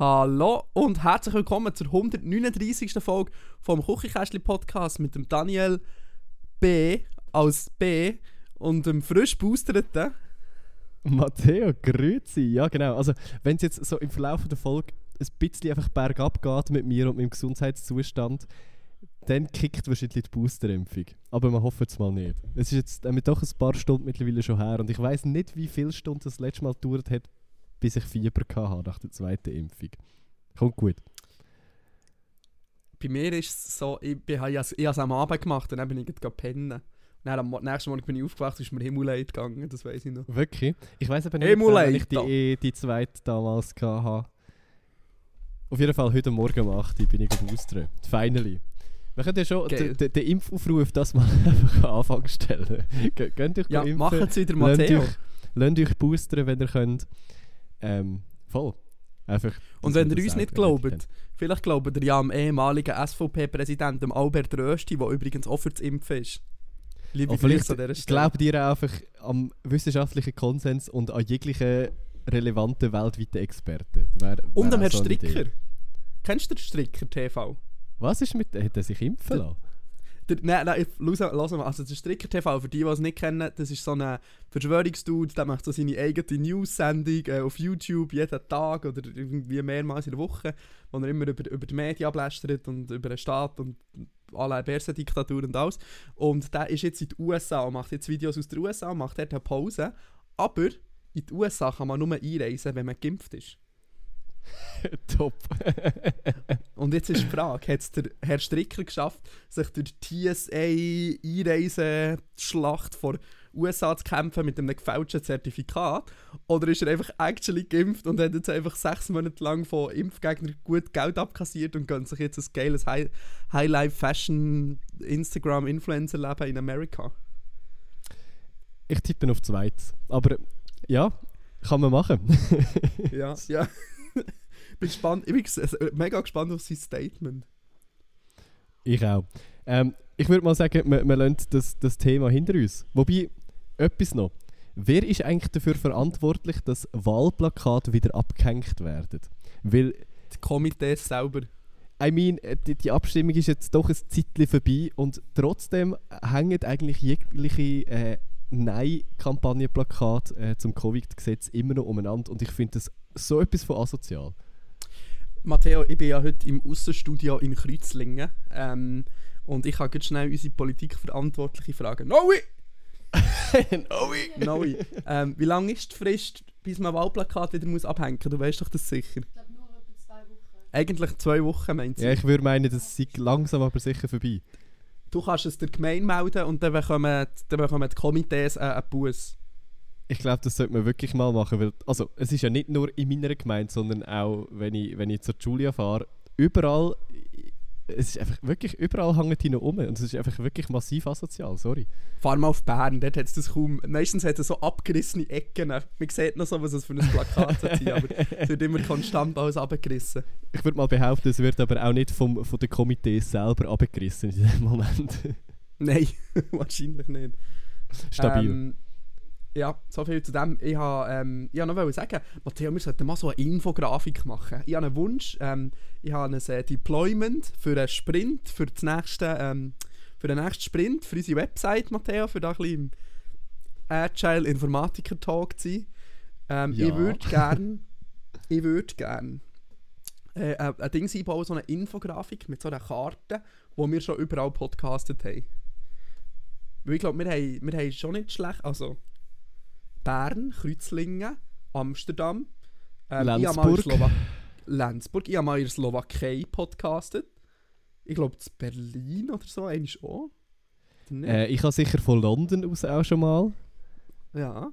Hallo und herzlich willkommen zur 139. Folge vom Küchenkästli Podcast mit dem Daniel B. als B und dem frisch boosterten. Matteo, grüezi. Ja, genau. Also, wenn es jetzt so im Verlauf der Folge ein bisschen einfach bergab geht mit mir und meinem Gesundheitszustand, dann kickt wahrscheinlich die Boosterimpfung. Aber man hofft es mal nicht. Es ist jetzt äh, doch ein paar Stunden mittlerweile schon her und ich weiß nicht, wie viele Stunden das letzte Mal gedauert hat, bis ich Fieber hatte nach der zweiten Impfung. Kommt gut. Bei mir ist es so, ich, bin, ich, ich habe es am Abend gemacht und dann bin ich gerade pennen. Dann am nächsten Morgen bin ich aufgewacht und ist mir Himmelleid gegangen, das weiß ich noch. Wirklich? Ich weiß aber nicht, Emulate. wenn ich die, die zweite damals hatte. Auf jeden Fall heute Morgen um 8 Uhr bin ich geboostert. Finally. Wir können ja schon den- den den Impfaufruf auf das mal einfach an Anfang stellen. Ge- Geht euch Ja, impfen. machen es wieder, Lasst Matteo. euch, lasst euch boostern, wenn ihr könnt. Ähm, voll. Einfach, Und wenn ihr uns nicht glaubt, vielleicht glaubt ihr ja am ehemaligen SVP-Präsidenten Albert Rösti, der übrigens auch für das Impfen ist. Liebe. Und dieser vielleicht glaubt ihr einfach am wissenschaftlichen Konsens und an jegliche relevanten weltweiten Experten. Wär, Und wär am auch Herrn so. Stricker. Kennst du den Stricker TV? Was ist mit Hat er sich impfen lassen? Nein, nein, lass, lass mal. Also der Stricker TV, für die, die es nicht kennen, das ist so ein Verschwörungsdude, der macht so seine eigene News-Sendung äh, auf YouTube jeden Tag oder irgendwie mehrmals in der Woche, wo er immer über, über die Medien ablästert und über den Staat und alle Bärsendiktatur und alles. Und der ist jetzt in den USA und macht jetzt Videos aus den USA und macht dort eine Pause. Aber in die USA kann man nur einreisen, wenn man geimpft ist. Top. Und jetzt ist die Frage, hat es der Herr Stricker geschafft, sich durch die TSA-Einreiseschlacht vor USA zu kämpfen mit einem gefälschten Zertifikat? Oder ist er einfach actually geimpft und hat jetzt einfach sechs Monate lang von Impfgegnern gut Geld abkassiert und gönnt sich jetzt ein geiles High- High-Life-Fashion-Instagram-Influencer-Leben in Amerika? Ich tippe auf zweites. Aber ja, kann man machen. Ja, ja. bin gespannt, ich bin ges- mega gespannt auf sein Statement. ich auch. Ähm, ich würde mal sagen, wir, wir lassen das, das Thema hinter uns. Wobei, etwas noch. Wer ist eigentlich dafür verantwortlich, dass Wahlplakate wieder abgehängt werden? Weil Die Komitees selber. I mean, äh, die, die Abstimmung ist jetzt doch ein Zeitchen vorbei und trotzdem hängen eigentlich jegliche äh, Nein-Kampagnenplakate äh, zum Covid-Gesetz immer noch umeinander und ich finde das so etwas von asozial. Matteo, ich bin ja heute im Aussenstudio in Kreuzlingen. Ähm, und ich kann ganz schnell unsere Politikverantwortliche fragen. Noe! Noe! Noe! ähm, wie lange ist die Frist, bis man Wahlplakat wieder muss abhängen muss? Du weißt doch das sicher. Ich glaube nur etwa zwei Wochen. Eigentlich zwei Wochen, meint sie. Ja, ich würde meinen, das sei langsam aber sicher vorbei. Du kannst es der Gemeinde melden und dann bekommen, dann bekommen die Komitees äh, einen Bus. Ich glaube, das sollte man wirklich mal machen, weil also, es ist ja nicht nur in meiner Gemeinde, sondern auch, wenn ich, wenn ich zur Julia fahre, überall, es ist einfach wirklich, überall hängen die noch um und es ist einfach wirklich massiv asozial, sorry. Fahr mal auf Bern, dort hat es das kaum. Meistens hat es so abgerissene Ecken. Man sieht noch so, was es für ein Plakat hat, aber es wird immer konstant alles abgerissen. Ich würde mal behaupten, es wird aber auch nicht vom, von den Komitees selber abgerissen in diesem Moment. Nein, wahrscheinlich nicht. Stabil. Ähm, ja, so viel zu dem. Ich wollte ähm, ich noch sagen, Matteo, wir sollten mal so eine Infografik machen. Ich habe einen Wunsch. Ähm, ich habe ein äh, Deployment für einen Sprint, für, das nächste, ähm, für den nächsten Sprint, für unsere Website, Matteo, für da ein bisschen Agile Informatiker Talk zu sein. Ähm, Ja. Ich würde gern, ich würde gern äh, ein, ein Ding einbauen, so eine Infografik mit so einer Karte, wo wir schon überall podcastet haben. Weil ich glaube, wir haben, wir haben schon nicht schlecht. Also Bern, Kreuzlingen, Amsterdam, ähm, ich Lenzburg. Slowa Lenzburg. Ich habe mal in der Slowakei podcastet. Ich glaube, in Berlin oder so, eigentlich auch. Äh, ich habe sicher von London aus auch schon mal. ja.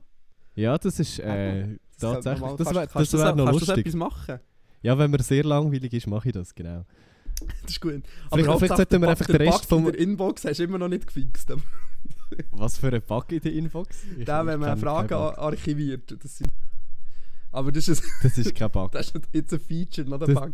Ja, das ist äh, Das könnte man tatsächlich. Das kannst- wäre kannst das du wär noch kannst du so lustig. etwas machen? Ja, wenn man sehr langweilig ist, mache ich das, genau. Das ist gut. Vielleicht- Hauptsache, vielleicht sollten wir einfach den Rest vom- in der Inbox hast du immer noch nicht gefixt. Was für ein Bug in der Inbox? Ich- Da, ich wenn man Fragen archiviert. Das sind aber das ist, Das ist kein Bug. das ist jetzt ein Feature, not ein Bug.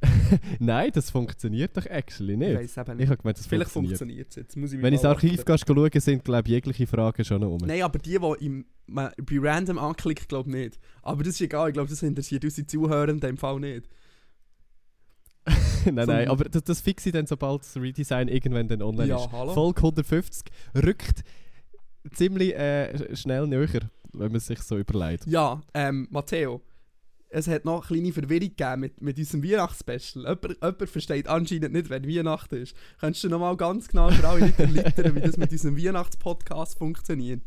Nein, das funktioniert doch actually Ich nicht. weiß eben Ich nicht. habe gemeint, das Vielleicht funktioniert. es jetzt. Muss ich Wenn ich ins Archiv gehst, schauen, sind glaube ich jegliche Fragen schon noch um. Nein, aber die, die im, man bei random anklickt, glaube ich nicht. Aber das ist egal, ich glaube, das interessiert unsere Zuhörer in dem Fall nicht. nein, nein, aber das, das fixe ich dann, sobald das Redesign irgendwann dann online Ja, ist. hallo? Folge 150 rückt ziemlich äh, schnell näher, wenn man sich so überlegt. Ja, ähm, Matteo, es hat noch eine kleine Verwirrung gegeben mit, mit unserem Weihnachtsspecial. Jemand, jemand versteht anscheinend nicht, wenn Weihnachten ist. Könntest du noch mal ganz genau für alle erläutern, wie das mit unserem Weihnachtspodcast funktioniert?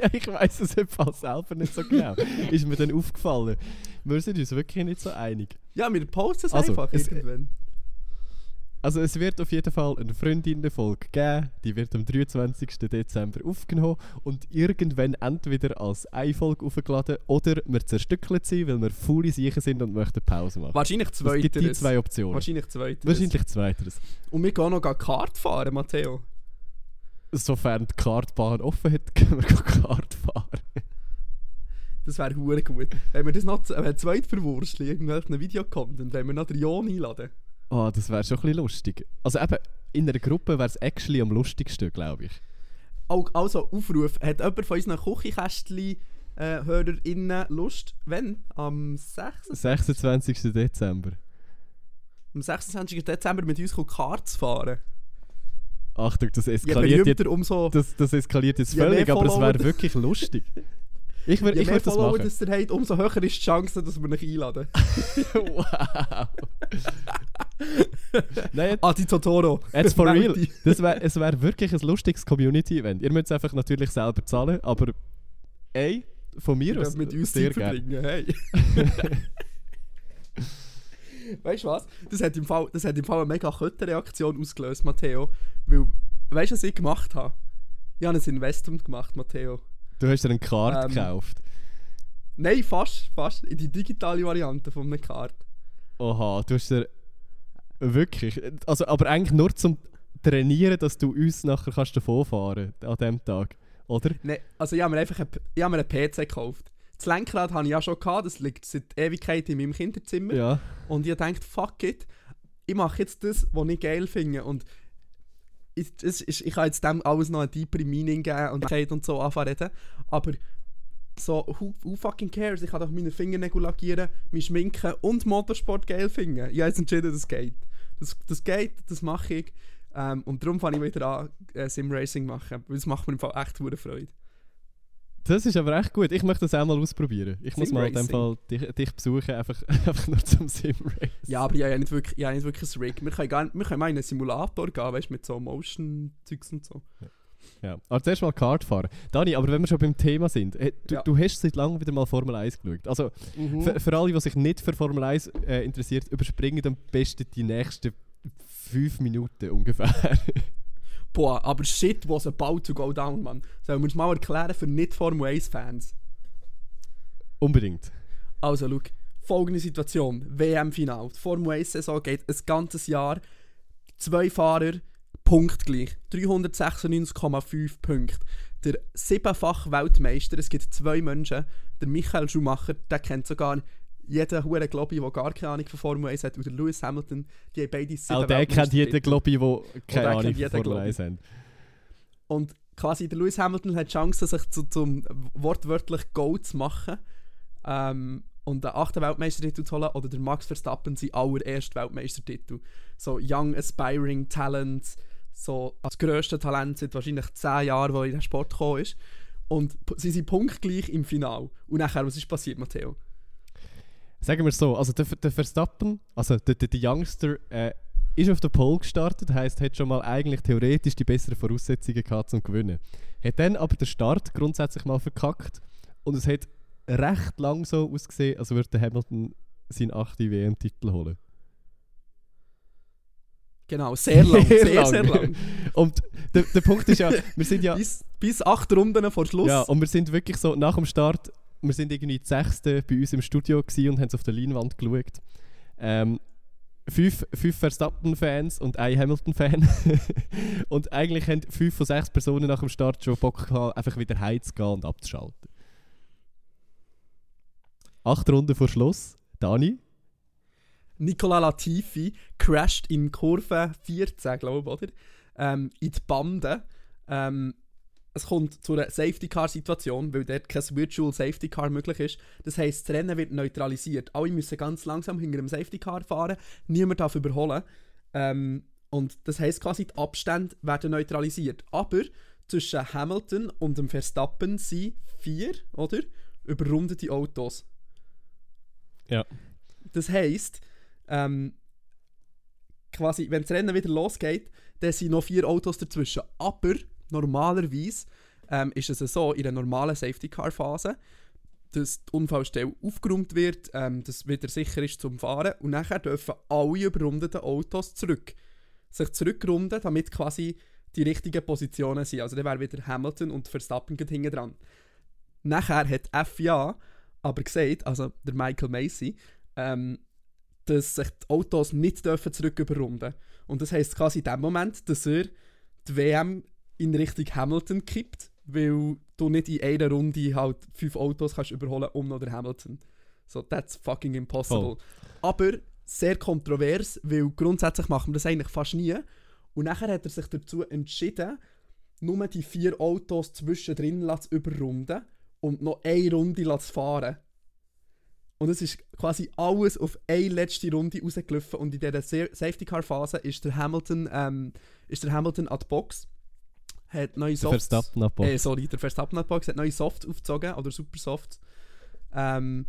Ja, ich weiß es Fall selber nicht so genau. ist mir dann aufgefallen. Wir sind uns wirklich nicht so einig. Ja, wir posten es Also, einfach es- irgendwann. Also es wird auf jeden Fall eine Freundinnenfolge geben, die wird am 23. Dezember aufgenommen und irgendwann entweder als eine Folge aufgeladen oder wir zerstückelt sie, weil wir faule Sicher sind und möchten Pause machen. Wahrscheinlich Es gibt die zweiteres. zwei Optionen. Wahrscheinlich zweiteres. Wahrscheinlich zweiteres. Und wir gehen noch Kart fahren, Matteo. Sofern die Kartbahn offen hat, können wir Kart fahren. Das wäre hure gut. Wenn wir das noch äh, zweit verwursteln, irgendwelchen Video-Content, wenn wir noch den Jon einladen. Oh, das wäre schon ein bisschen lustig. Also eben, in einer Gruppe wäre es actually am lustigsten, glaube ich. Auch, also, Aufruf. Hat jemand von unseren Küchenkästchen-HörerInnen Lust? Wenn? Am 6. 26. Dezember. am 26. Dezember mit uns Kart zu fahren. Achtung, das Je eskaliert jetzt, umso... das, das eskaliert jetzt Je völlig, aber es wäre wirklich lustig. Ich Je würde ich mehr würd das Follower das ihr habt, umso höher ist die Chance, dass wir euch einladen. wow. Nein, jetzt, Adi Totoro. jetzt for real. Das wär, es wäre wirklich ein lustiges Community-Event. Ihr müsst es einfach natürlich selber zahlen, aber ey, von mir aus mit uns sehr gerne. hey. Weißt du was? Das hat, im Fall, das hat im Fall eine mega Kötterreaktion ausgelöst, Matteo. Weil, weißt du, was ich gemacht habe? Ich habe ein Investment gemacht, Matteo. Du hast dir eine Karte Ähm, gekauft. Nein, fast, fast. In die digitale Variante von einer Karte. Oha, du hast dir wirklich, also aber eigentlich nur zum Trainieren, dass du uns nachher kannst an dem Tag, oder? Nein, also ich habe mir einfach einen, ich habe mir einen PC gekauft. Das Lenkrad habe ich ja schon gehabt, das liegt seit Ewigkeit in meinem Kinderzimmer. Ja. Und ich dachte, fuck it, ich mache jetzt das, was ich geil finde. Und ich, ist, ich kann jetzt dem alles noch ein deeper Meaning geben und und so anfangen reden. Aber so, who, who fucking cares? Ich kann doch meine Fingernägel lackieren, mich schminken und Motorsport geil finden. Ich habe jetzt entschieden, das geht. Das, das geht, das mache ich. Ähm, und darum fange ich wieder an, äh, Simracing machen. Weil das macht mir im Fall echt Freude. Das ist aber echt gut. Ich möchte das auch mal ausprobieren. Ich muss mal in dem Fall Simracing. dich, dich besuchen, einfach, einfach nur zum Simrace. Ja, aber ich habe ja nicht wirklich, ich habe nicht wirklich ein Rig. Wir können, gar wir können mal in einen Simulator gehen, weißt du, mit so Motion-Zeugs und so. Ja. Aber zuerst mal Kart fahren. Dani, aber wenn wir schon beim Thema sind, hey, du, Ja. du hast seit langem wieder mal Formel 1 geschaut. Also für, für alle, die sich nicht für Formel 1 äh, interessiert, überspringen am besten die nächsten fünf Minuten ungefähr. Boah, aber shit was about to go down, Mann. Sollen wir uns mal erklären für nicht-Formel 1-Fans? Unbedingt. Also, schau, folgende Situation: WM-Final. Die Formel 1-Saison geht ein ganzes Jahr. Zwei Fahrer, punktgleich. 396,5 Punkte. Der siebenfache Weltmeister, es gibt zwei Menschen. Der Michael Schumacher, der kennt sogar jeden Huren Globi, der gar keine Ahnung von Formel 1 hat. Und der Lewis Hamilton, die haben beide sieben Auch der kennt jeden. Globi, der keine Ahnung von Formel Globi. 1 hat. Und quasi der Lewis Hamilton hat die Chance, sich zu, zum wortwörtlich Goal zu machen. Ähm, und den achten Weltmeistertitel zu holen. Oder der Max Verstappen sein allererster Weltmeistertitel. So Young Aspiring Talent. So das grösste Talent seit wahrscheinlich 10 Jahren, wo er in den Sport gekommen ist. Und sie sind punktgleich im Final. Und nachher, was ist passiert, Matteo? Sagen wir so, also der, der Verstappen, also der, der, der Youngster, äh, ist auf der Pole gestartet, heisst, hat schon mal eigentlich theoretisch die besseren Voraussetzungen gehabt zum Gewinnen. Hat dann aber den Start grundsätzlich mal verkackt und es hat recht lang so ausgesehen, als würde Hamilton seinen 8. WM-Titel holen. Genau, sehr lang. sehr, sehr lang. Und der, der Punkt ist ja, wir sind ja, Bis, bis acht Runden vor Schluss. ja, und wir sind wirklich so nach dem Start, wir sind irgendwie die Sechste bei uns im Studio und haben es auf der Leinwand geschaut. Ähm, fünf, fünf Verstappen-Fans und ein Hamilton-Fan. und eigentlich haben fünf von sechs Personen nach dem Start schon Bock gehabt, einfach wieder heimzugehen und abzuschalten. Acht Runden vor Schluss. Dani? Nicola Latifi crasht in Kurve 14, glaube ich, oder? Ähm, in die Bande. Ähm, es kommt zu einer Safety Car Situation, weil dort kein Virtual Safety Car möglich ist. Das heisst, das Rennen wird neutralisiert. Alle müssen ganz langsam hinter dem Safety Car fahren, niemand darf überholen. Ähm, und das heisst quasi, die Abstände werden neutralisiert. Aber zwischen Hamilton und dem Verstappen sind vier, oder? Überrundete Autos. Ja. Das heisst, ähm, quasi, wenn das Rennen wieder losgeht, dann sind noch vier Autos dazwischen. Aber normalerweise ähm, ist es so, in einer normalen Safety-Car-Phase, dass die Unfallstelle aufgeräumt wird, ähm, dass wieder sicher ist zum Fahren und nachher dürfen alle überrundeten Autos zurück sich zurückrunden, damit quasi die richtigen Positionen sind. Also dann wäre wieder Hamilton und Verstappen hinten dran. Nachher hat FIA aber gesagt, also der Michael Macy, ähm, dass sich die Autos nicht dürfen zurück überrunden Und das heisst quasi in dem Moment, dass er die WM in Richtung Hamilton kippt, weil du nicht in einer Runde halt fünf Autos kannst überholen um noch der Hamilton. So, that's fucking impossible. Voll. Aber sehr kontrovers, weil grundsätzlich machen wir das eigentlich fast nie. Und nachher hat er sich dazu entschieden, nur die vier Autos zwischendrin zu überrunden und noch eine Runde zu fahren. Und es ist quasi alles auf eine letzte Runde rausgelaufen und in dieser Sa- Safety Car Phase ist der Hamilton, ähm, ist der Hamilton an die Box, hat neue Softs, Verstappen äh, sorry, der Verstappen an die Box hat neue Softs aufgezogen oder Super Softs. Ähm,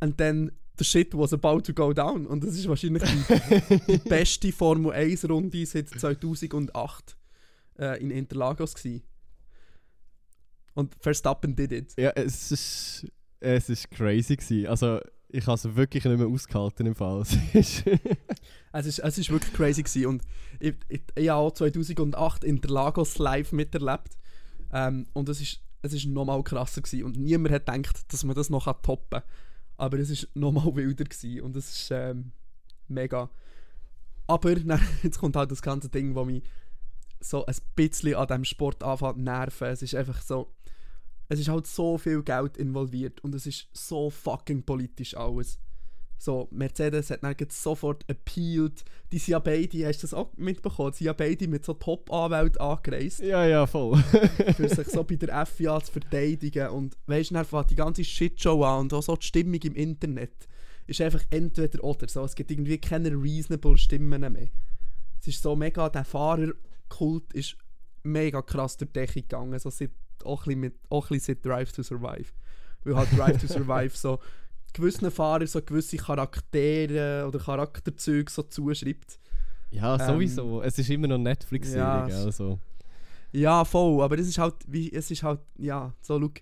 and then the shit was about to go down und das ist wahrscheinlich die, die beste Formel 1 Runde seit 2008 äh, in Interlagos gewesen. Und Verstappen did it. Ja, es ist, es ist crazy gewesen. Also, ich habe es wirklich nicht mehr ausgehalten im Fall. Es Es ist, es ist wirklich crazy gewesen. und ich, ich, ich habe auch 2008 Interlagos live miterlebt ähm, und es ist, es ist nochmal krasser gewesen. und niemand hat gedacht, dass man das noch toppen kann. Aber es ist nochmal wilder gewesen. und es ist ähm, mega. Aber dann, jetzt kommt halt das ganze Ding, wo mich so ein bisschen an diesem Sport anfängt nerven. Es ist einfach so, es ist halt so viel Geld involviert und es ist so fucking politisch alles. So, Mercedes hat dann sofort appealed. Die sind ja beide, hast du das auch mitbekommen? Die sind ja beide mit so Top-Anwälten angereist, ja, ja, voll. für sich so bei der FIA zu verteidigen. Und weißt du, dann fängt die ganze Shitshow an und auch so die Stimmung im Internet ist einfach entweder oder. So, es gibt irgendwie keine reasonable Stimmen mehr. Es ist so mega, der Fahrerkult ist mega krass durch die Decke gegangen. So seit, auch, ein bisschen mit, auch ein bisschen seit Drive to Survive. Weil halt Drive to Survive so gewissen Fahrern so gewisse Charaktere oder Charakterzüge so zuschreibt. Ja, Ähm, sowieso. es ist immer noch Netflix-Serie, ja? Also. Ja, voll, aber es ist halt, wie, es ist halt, ja, so, look,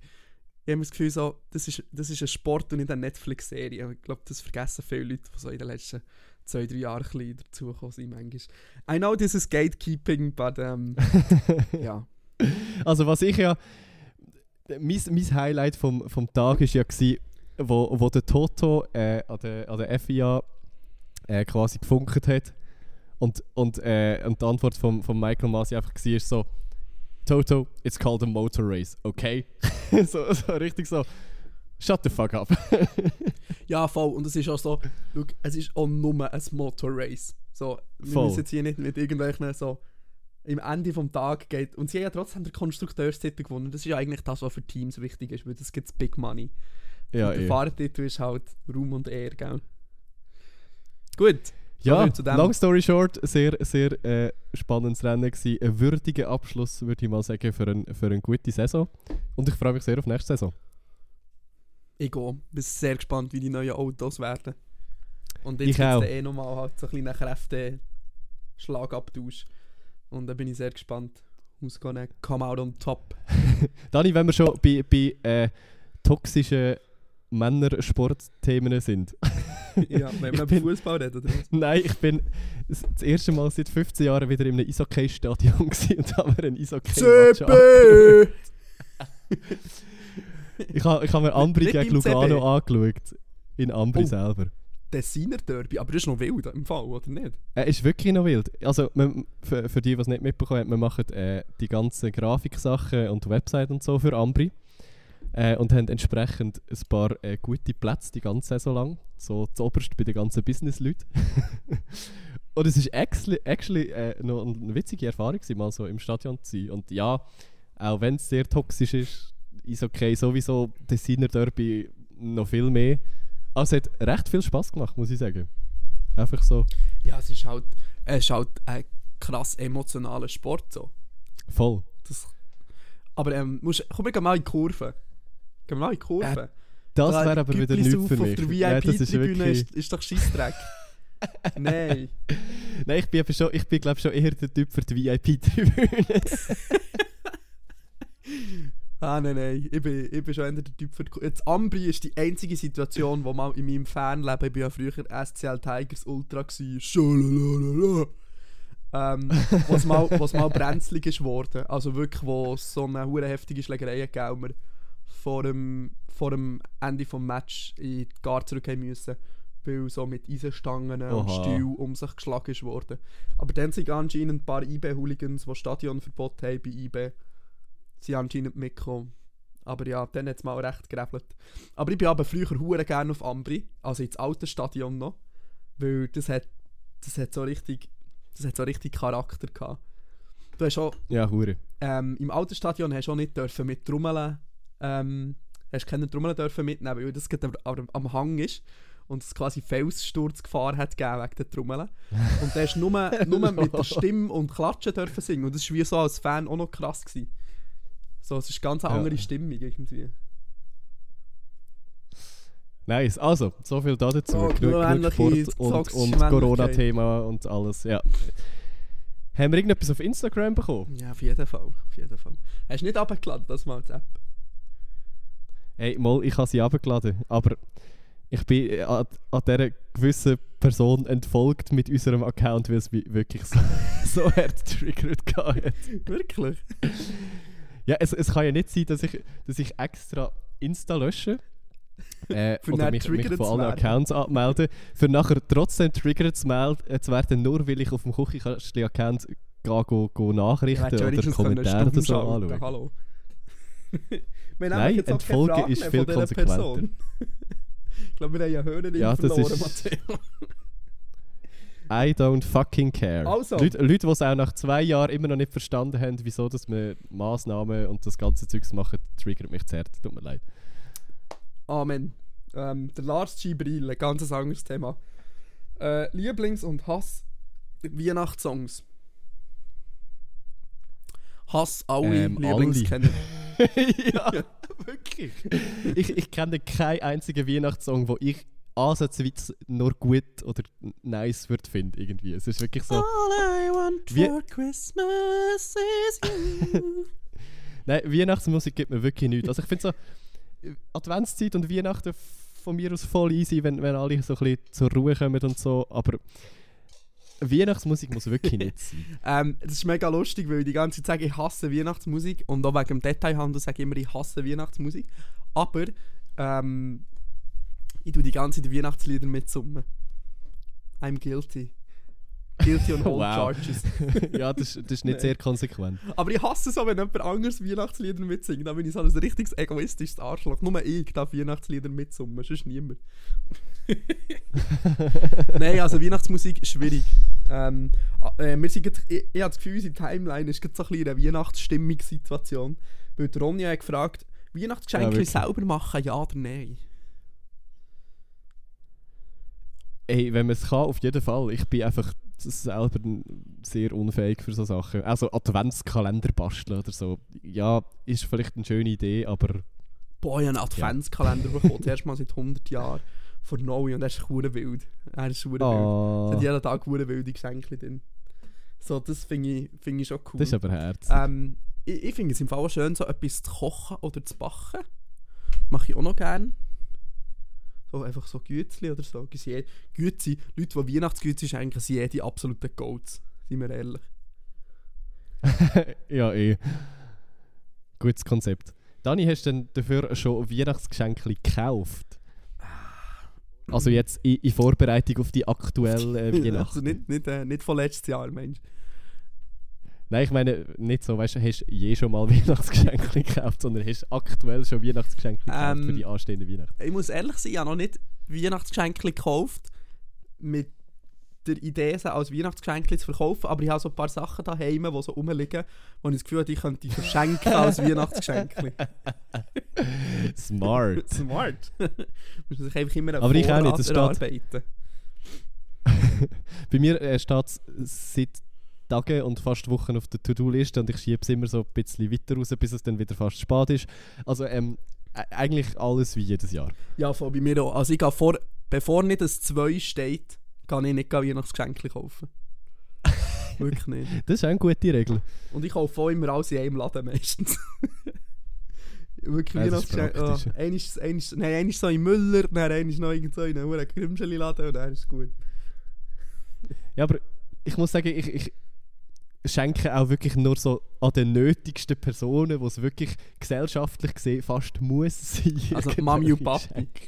ich habe das Gefühl, so, das, ist, das ist ein Sport und nicht eine Netflix-Serie. Ich glaube, das vergessen viele Leute, die so in den letzten zwei, drei Jahren ein bisschen dazugekommen sind, manchmal. I know this is gatekeeping, but, ähm, ja. Also was ich ja... Mein, mein Highlight vom, vom Tag war ja, gewesen, wo, wo der Toto äh, an, der, an der FIA äh, quasi gefunkt hat. Und, und, äh, und die Antwort von, von Michael Masi einfach war so... Toto, it's called a motor race, okay? so, so richtig so... Shut the fuck up. Ja, voll. Und es ist auch so, look, es ist auch nur ein Motorrace. So, wir Voll. müssen jetzt hier nicht mit irgendwelchen so im Ende vom Tag geht. Und sie haben ja trotzdem den Konstrukteurstitel gewonnen. Das ist ja eigentlich das, was für Teams wichtig ist, weil das gibt Big Money. ja, und der. Fahrertitel ist halt Ruhm und Ehr, gell? Gut. Ja, long story short, sehr, sehr äh, spannendes Rennen gewesen. Ein würdiger Abschluss, würde ich mal sagen, für, ein, für eine gute Saison. Und ich freue mich sehr auf nächste Saison. Ich gehe. Bin sehr gespannt, wie die neuen Autos werden. Und Ich jetzt gibt auch. es eh nochmal halt so ein kleinen Kräfte-Schlagabtausch. Und da bin ich sehr gespannt. Who's gonna come out on top? Dani, wenn wir schon bei, bei äh, toxischen Männersportthemen sind. ja, wenn Ich wir bin- über Fußball reden, oder was? Nein, ich bin das erste Mal seit 15 Jahren wieder in einem Eishockey-Stadion und habe mir ein Eishockey-Match CB! Ich habe ich ha mir Ambri gegen CB. Lugano angeschaut. In Ambri Oh. selber. Tessiner Derby, aber das ist noch wild im Fall, oder nicht? Er ist wirklich noch wild. Also, wir, für, für die, die es nicht mitbekommen haben, wir machen äh, die ganzen Grafiksachen und Website und so für Ambri. Äh, und haben entsprechend ein paar äh, gute Plätze die ganze Saison lang. So zuoberst bei den ganzen Business-Leuten. und es war actually, actually äh, noch eine witzige Erfahrung, mal so im Stadion zu sein. Und ja, auch wenn es sehr toxisch ist, ist okay, sowieso Designer Derby noch viel mehr. Also es hat recht viel Spaß gemacht, muss ich sagen. Einfach so Ja, es ist halt, es ist halt ein krass emotionaler Sport so. voll. Das, aber ähm, musst, komm, wir gehen mal in die Kurve. Gehen wir mal in die Kurve. Das Da wäre aber wieder nichts für mich. Auf der Ja, das ist wirklich... ist, ist doch Scheissdreck. Nein. Nein, ich bin, schon, ich bin glaube schon eher der Typ für die VIP-Tribüne. Ah, nein, nein. Ich bin, ich bin schon eher der Typ für die Jetzt Ambri ist die einzige Situation, wo mal in meinem Fernleben, ich bin ja früher SCL Tigers Ultra gsi, Schalalala. ähm, was mal, was mal brenzlig ist worden. Also wirklich, wo es so eine hure heftige Schlägerei gegeben und vor dem, vor dem Ende des Match in die Gar zurück müssen, weil so mit Eisenstangen und Oha. Stühlen um sich geschlagen ist worden. Aber dann sind anscheinend ein paar IB-Hooligans, die Stadionverbot haben bei IB, sind anscheinend mitgekommen. Aber ja, dann hat es mal recht gerebelt. Aber ich bin aber früher hure gerne auf Ambri, also ins alte Stadion noch, weil das hat, das hat so richtig, das hat so richtig Charakter gehabt. Du hast auch, ja, hure. ähm, im alten Stadion hast du auch nicht dürfen mit Trommeln, ähm, hast keine Trommeln dürfen mitnehmen, weil das gerade am, am Hang ist und es quasi Felssturzgefahr hat gegeben wegen der Trommeln. Und da hast du nur, nur mit der Stimme und Klatschen dürfen singen und das war wie so als Fan auch noch krass. Gewesen. So, es ist ganz eine Ja. andere Stimmung irgendwie. Nice. Also, so viel da dazu. Oh, genug, nur genug Sport und, und. Corona-Thema und alles. Ja. Haben wir irgendetwas auf Instagram bekommen? Ja, auf jeden Fall. Auf jeden Fall. Hast du nicht abgeladen, das mal die App? Hey, mal, ich habe sie abgeladen, aber ich bin äh, an, an dieser gewissen Person entfolgt mit unserem Account, weil es mich wirklich so, so hart triggert hat. Wirklich? Ja, es, es kann ja nicht sein, dass ich, dass ich extra Insta lösche. Äh, oder mich, mich von allen. Accounts abmelden, für nachher trotzdem triggert zu, meld- äh, zu werden, nur weil ich auf dem Küchenkastli-Account gehe, go, go Nachrichten ja oder Kommentare oder so anschauen. Hallo. Nein, Fragen ist viel konsequenter. Ich glaube, wir haben ja Hörerin Ja, verloren, Matteo. I don't fucking care. Also. Leute, Leute, die es auch nach zwei Jahren immer noch nicht verstanden haben, wieso dass wir Massnahmen und das ganze Zeugs machen, triggert mich zu hart. Tut mir leid. Amen. Ähm, der Lars Gibril, ein ganz anderes Thema. Äh, Lieblings- und Hass Weihnachtssongs. Hass alle Ähm, Lieblings alle. kennen. ja, wirklich. Ich, ich kenne keinen einzigen Weihnachtssong, wo ich ansatzweise nur gut oder nice würde finden irgendwie. Es ist wirklich so. All I want Wie- for Christmas is you. Nein, Weihnachtsmusik gibt mir wirklich nichts. Also ich finde so Adventszeit und Weihnachten von mir aus voll easy, wenn, wenn alle so ein bisschen zur Ruhe kommen und so, aber Weihnachtsmusik muss wirklich nicht sein. ähm, das ist mega lustig, weil ich die ganze Zeit sage, ich hasse Weihnachtsmusik und auch wegen dem Detailhandel sage ich immer, ich hasse Weihnachtsmusik. Aber ähm, ich tue die ganze Zeit Weihnachtslieder mitsummen. I'm guilty. Guilty on all Wow. charges. ja, das, ist- das ist nicht Nein. sehr konsequent. Aber ich hasse es auch, wenn jemand anderes Weihnachtslieder mitsingt. Da bin ich so ein richtiges egoistisches Arschloch. Nur ich darf Weihnachtslieder mitsummen, sonst niemand. Nein, also Weihnachtsmusik ist schwierig. Ähm, äh, wir sind grad, ich, ich habe das Gefühl, unsere Timeline ist gerade so ein bisschen eine Weihnachtsstimmungssituation. Weil Ronja hat gefragt, Ja, Weihnachtsgeschenke wirklich. selber machen, ja oder nein? Ey, wenn man es kann, auf jeden Fall. Ich bin einfach selber sehr unfähig für so Sachen. Also Adventskalender basteln oder so. Ja, ist vielleicht eine schöne Idee, aber Boah, ich habe einen Adventskalender bekommen, das erste Mal seit 100 Jahren. Von Noe und er ist hure wild. Er ist wild. oh, Es hat jeden Tag hure wilde Geschenke drin. So, das finde ich, find ich schon cool. das ist aber herzig. ähm, ich ich finde es im Fall auch schön, so etwas zu kochen oder zu backen. Mache ich auch noch gerne. So einfach so Gützli oder so. Gützi, Gützi, Leute, die Weihnachtsgützi schenken, sind eh die absoluten Goats. Seien wir ehrlich. ja, eh. Gutes Konzept. Dani, hast du denn dafür schon Weihnachtsgeschenke gekauft? Also jetzt in, in Vorbereitung auf die aktuelle äh, Weihnacht. also nicht, nicht, äh, nicht von letztes Jahr, Mensch. Nein, ich meine nicht so, weißt du, hast du je schon mal Weihnachtsgeschenke gekauft, sondern hast aktuell schon Weihnachtsgeschenke gekauft für Ähm, die anstehende Weihnachten. Ich muss ehrlich sein, ich habe noch nicht Weihnachtsgeschenke gekauft mit der Idee, sie als Weihnachtsgeschenke zu verkaufen, aber ich habe so ein paar Sachen daheim, die so rumliegen, wo ich das Gefühl habe, ich könnte die verschenken als Weihnachtsgeschenke. Smart. Smart. muss sich einfach immer Aber ich auch nicht, das steht-. Bei mir äh, steht es seit Tagen und fast Wochen auf der To-Do-Liste und ich schiebe es immer so ein bisschen weiter raus, bis es dann wieder fast spät ist. Also ähm, eigentlich alles wie jedes Jahr. Ja, voll bei mir auch. Also ich gehe vor, bevor nicht ein 2 steht, kann ich nicht Weihnachtsgeschenke kaufen. Wirklich nicht. Das ist eine gute Regel. Und ich kaufe auch immer alles in einem Laden meistens. Wirklich Ja, das ist Weihnachtsgeschenke. Oh, eines, eines, nein, eines so in Müller, dann eines noch irgendwo in einem Grimscheli-Laden und dann ist es gut. Ja, aber ich muss sagen, ich, ich schenke auch wirklich nur so an den nötigsten Personen, wo es wirklich gesellschaftlich gesehen fast muss sein. Also Mami und Papi.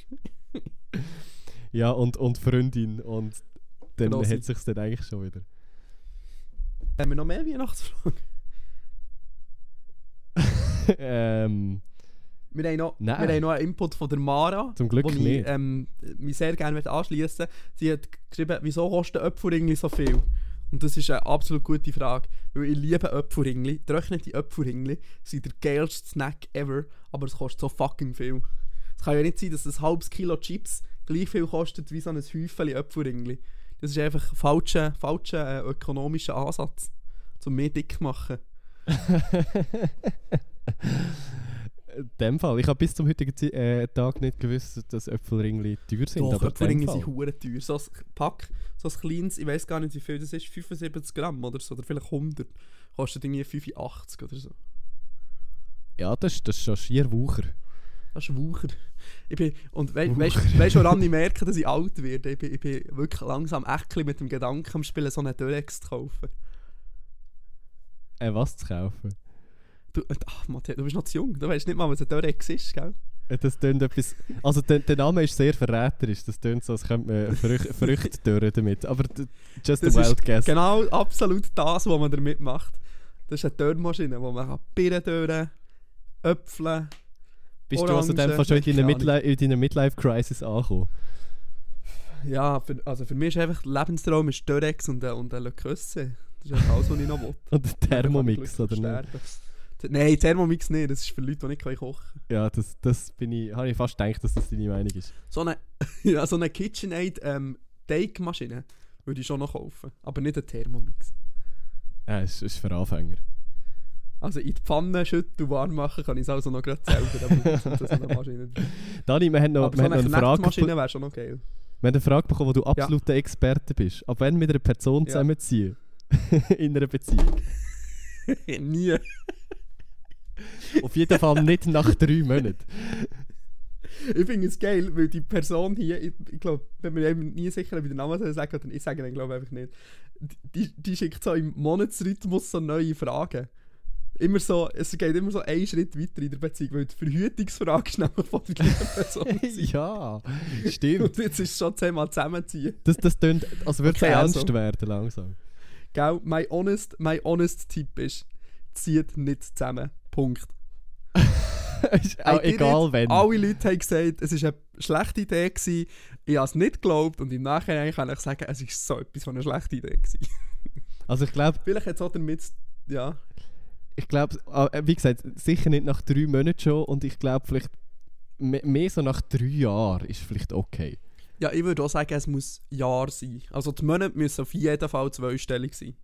Ja, und, und Freundin. Und dann Grossi. hat sich dann eigentlich schon wieder. Haben wir noch mehr Weihnachtsfragen? ähm, Wir haben, noch, Nein. wir haben noch einen Input von der Mara, Zum Glück wo ich nicht. ähm, mich sehr gerne anschließen. Sie hat geschrieben, wieso kosten Äpfelringli so viel? Und das ist eine absolut gute Frage, weil ich liebe Äpfelringli. Getrocknete Äpfelringli sind der geilste Snack ever, aber es kostet so fucking viel. Es kann ja nicht sein, dass ein halbes Kilo Chips gleich viel kostet wie so ein Häufchen Äpfelringli. Das ist einfach ein falscher, falscher äh, ökonomischer Ansatz, um mehr dick zu machen. In dem Fall. Ich habe bis zum heutigen Zi- äh, Tag nicht gewusst, dass Äpfelringli teuer sind. Doch, aber Äpfelringe sind hure teuer. So ein Pack, so ein kleines, ich weiß gar nicht wie viel das ist, 75 Gramm oder so, oder vielleicht 100. Kostet irgendwie 85 oder so. Ja, das, ist- das ist schon schier Wucher. Das ist Wucher. Ich bin, und we weißt weißt du, woran ich merke, dass ich alt werde? Ich bin, ich bin wirklich langsam echt mit dem Gedanken am Spielen, so einen Durex zu kaufen. Äh, was zu kaufen? Du, ach, Matthias, du bist noch zu jung, du weißt nicht mal, was ein Durex ist, gell? Äh, Das tönt etwas. Also der, der Name ist sehr verräterisch. Das tönt so, als könnte man Früch, Früchte dörren damit. Aber just Das a wild guess. Genau absolut das, was man damit macht. Das ist eine Dörrmaschine, wo man kann Birnen dörren, Äpfel, Bist du also dann Orangen, fast schon in deiner, in deiner Midlife-Crisis angekommen? Ja, für, also für mich ist einfach Lebenstraum ist Durex und, äh, und ein Le Creuset. Das ist alles, was ich noch will. Und der Thermomix, oder nicht? Nein, Thermomix nicht. Das ist für Leute, die nicht kochen können. Ja, das, das bin ich, habe ich fast gedacht, dass das deine Meinung ist. So eine, ja, so eine KitchenAid ähm, Teigmaschine würde ich schon noch kaufen. Aber nicht eine Thermomix. Ja, es ist, ist für Anfänger. Also in die Pfanne schütten und warm machen kann ich es also noch gerade selber. aber eine Maschine. Dani, wir haben noch, Aber wir so haben eine eine Frage, Knechtmaschine be- wäre schon noch geil. wir haben eine Frage bekommen, wo du absoluter Experte bist. Ab wann mit einer Person Ja. zusammenziehen? In einer Beziehung. Nie. Auf jeden Fall nicht nach drei Monaten. Ich finde es geil, weil die Person hier, ich, ich glaube, wenn wir eben nie sicher wie der Name soll sagen oder ich sage den glaube einfach nicht, die, die schickt so im Monatsrhythmus so neue Fragen. Immer so, es geht immer so einen Schritt weiter in der Beziehung, weil die Verhütungsfrage ist nämlich von der gleichen Person. ja, stimmt. Und jetzt ist es schon zehnmal zusammenziehen. Das, das tönt, als würde es Okay, ernst also. werden langsam. Gell, mein honest, mein honest Tipp ist, zieht nicht zusammen. Punkt. ist auch did egal wenn. Alle Leute haben gesagt, es war eine schlechte Idee. Gewesen. Ich habe es nicht geglaubt und im Nachhinein kann ich sagen, es war so etwas von einer schlechten Idee. Gewesen. Also ich glaube, Vielleicht hat es auch damit, ja, ich glaube, äh, wie gesagt, sicher nicht nach drei Monaten schon und ich glaube vielleicht me- mehr so nach drei Jahren ist vielleicht okay. ja, ich würde auch sagen, es muss Jahr sein. Also die Monate müssen auf jeden Fall zweistellig sein.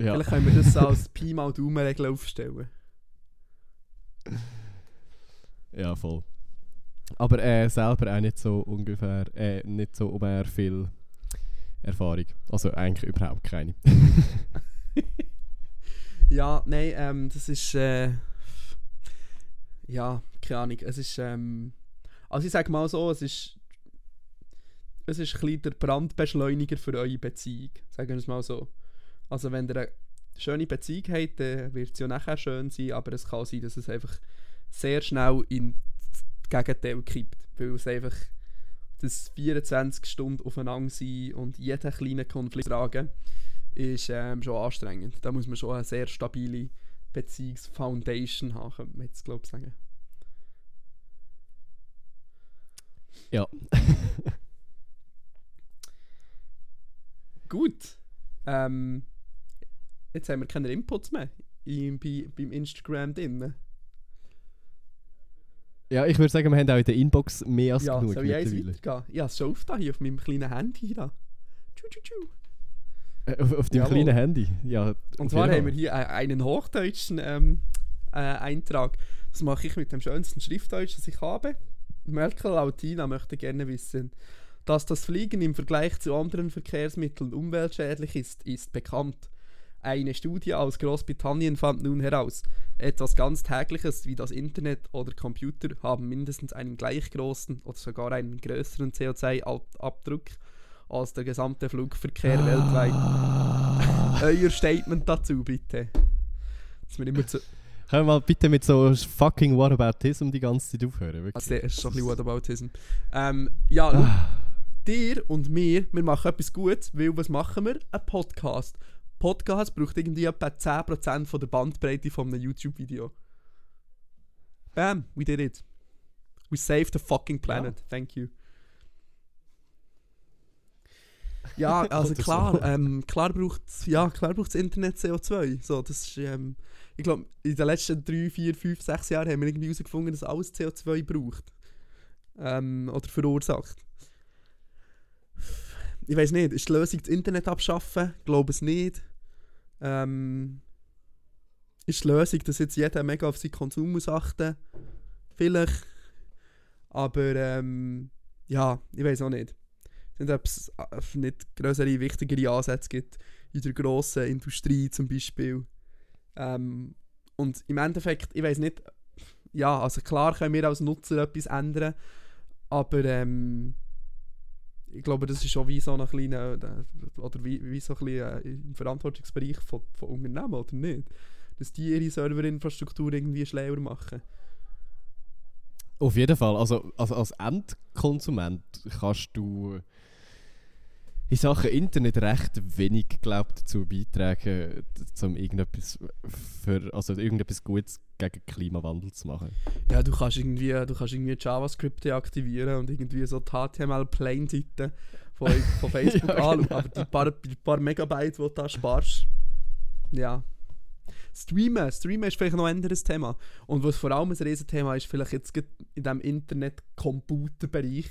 Ja. Vielleicht können wir das als Pi mal Daumen-Regel aufstellen. Ja, voll. Aber äh, selber auch nicht so ungefähr, äh, nicht so umher viel Erfahrung. Also eigentlich überhaupt keine. Ja, nein, ähm, das ist, äh, ja, keine Ahnung, es ist, ähm, also ich sage mal so, es ist, es ist ein bisschen der Brandbeschleuniger für eure Beziehung, sagen wir es mal so. Also wenn ihr eine schöne Beziehung habt, dann wird es ja nachher schön sein, aber es kann sein, dass es einfach sehr schnell in das Gegenteil kippt, weil es einfach das 24 Stunden aufeinander sein und jeden kleinen Konflikt tragen, ist ähm, schon anstrengend. Da muss man schon eine sehr stabile Beziehungsfoundation haben, könnte man jetzt glaube ich sagen. Ja. Gut. Ähm, jetzt haben wir keine Inputs mehr im, bei, beim Instagram drin. ja, ich würde sagen, wir haben auch in der Inbox mehr als Ja, genug soll mittlerweile. weitergehen? Ich habe es schon auf, da, hier auf meinem kleinen Handy. Da. Tschu, tschu, tschu. Äh, auf, auf dem kleinen Handy. Ja, Und zwar haben wir hier äh, einen hochdeutschen ähm, äh, Eintrag. Das mache ich mit dem schönsten Schriftdeutsch, das ich habe. Merkel Lautina möchte gerne wissen, dass das Fliegen im Vergleich zu anderen Verkehrsmitteln umweltschädlich ist, ist bekannt. Eine Studie aus Großbritannien fand nun heraus, etwas ganz Tägliches wie das Internet oder Computer haben mindestens einen gleich großen oder sogar einen größeren CO2-Abdruck als der gesamte Flugverkehr weltweit. Ah. Euer Statement dazu, bitte. Dass wir immer zu. Können wir mal bitte mit so fucking Whataboutism die ganze Zeit aufhören? Wirklich. Also, das ist schon ein bisschen Whataboutism. Ähm, ja, Ah. dir und mir, wir machen etwas Gutes, weil was machen wir? Ein Podcast. Podcast braucht irgendwie etwa 10% von der Bandbreite von einem YouTube-Video. Bam, we did it. We saved the fucking planet. Thank you. Ja, also klar, so. ähm, klar braucht ja, klar braucht's Internet CO2. So, das ist, ähm, ich glaube, in den letzten 3, 4, 5, 6 Jahren haben wir irgendwie herausgefunden, dass alles CO2 braucht. Ähm, oder verursacht. Ich weiß nicht, ist die Lösung das Internet abschaffen? Ich glaube es nicht. Ähm, ist die Lösung, dass jetzt jeder mega auf seinen Konsum muss achten? Vielleicht. Aber ähm, ja, ich weiß auch nicht. Nicht, ob es äh, nicht größere, wichtigere Ansätze gibt in der grossen Industrie zum Beispiel. Ähm, und im Endeffekt, ich weiß nicht, ja, also klar können wir als Nutzer etwas ändern, aber ähm, ich glaube, das ist schon wie so ein kleiner, äh, oder wie, wie so ein bisschen äh, im Verantwortungsbereich von, von Unternehmen, oder nicht? Dass die ihre Serverinfrastruktur irgendwie schlauer machen. Auf jeden Fall. Also, also als Endkonsument kannst du in Sachen Internet recht wenig glaub, dazu beitragen, um irgendetwas, für, also irgendetwas Gutes gegen Klimawandel zu machen. Ja, du kannst irgendwie, du kannst irgendwie JavaScript deaktivieren und irgendwie so die HTML-Plain-Seiten von, von Facebook Ja, anschauen. genau. Aber die paar, die paar Megabyte, die du da sparst, ja. Streamen, Streamen ist vielleicht noch ein anderes Thema. Und was vor allem ein Riesenthema ist, vielleicht jetzt in diesem Internet-Computer-Bereich,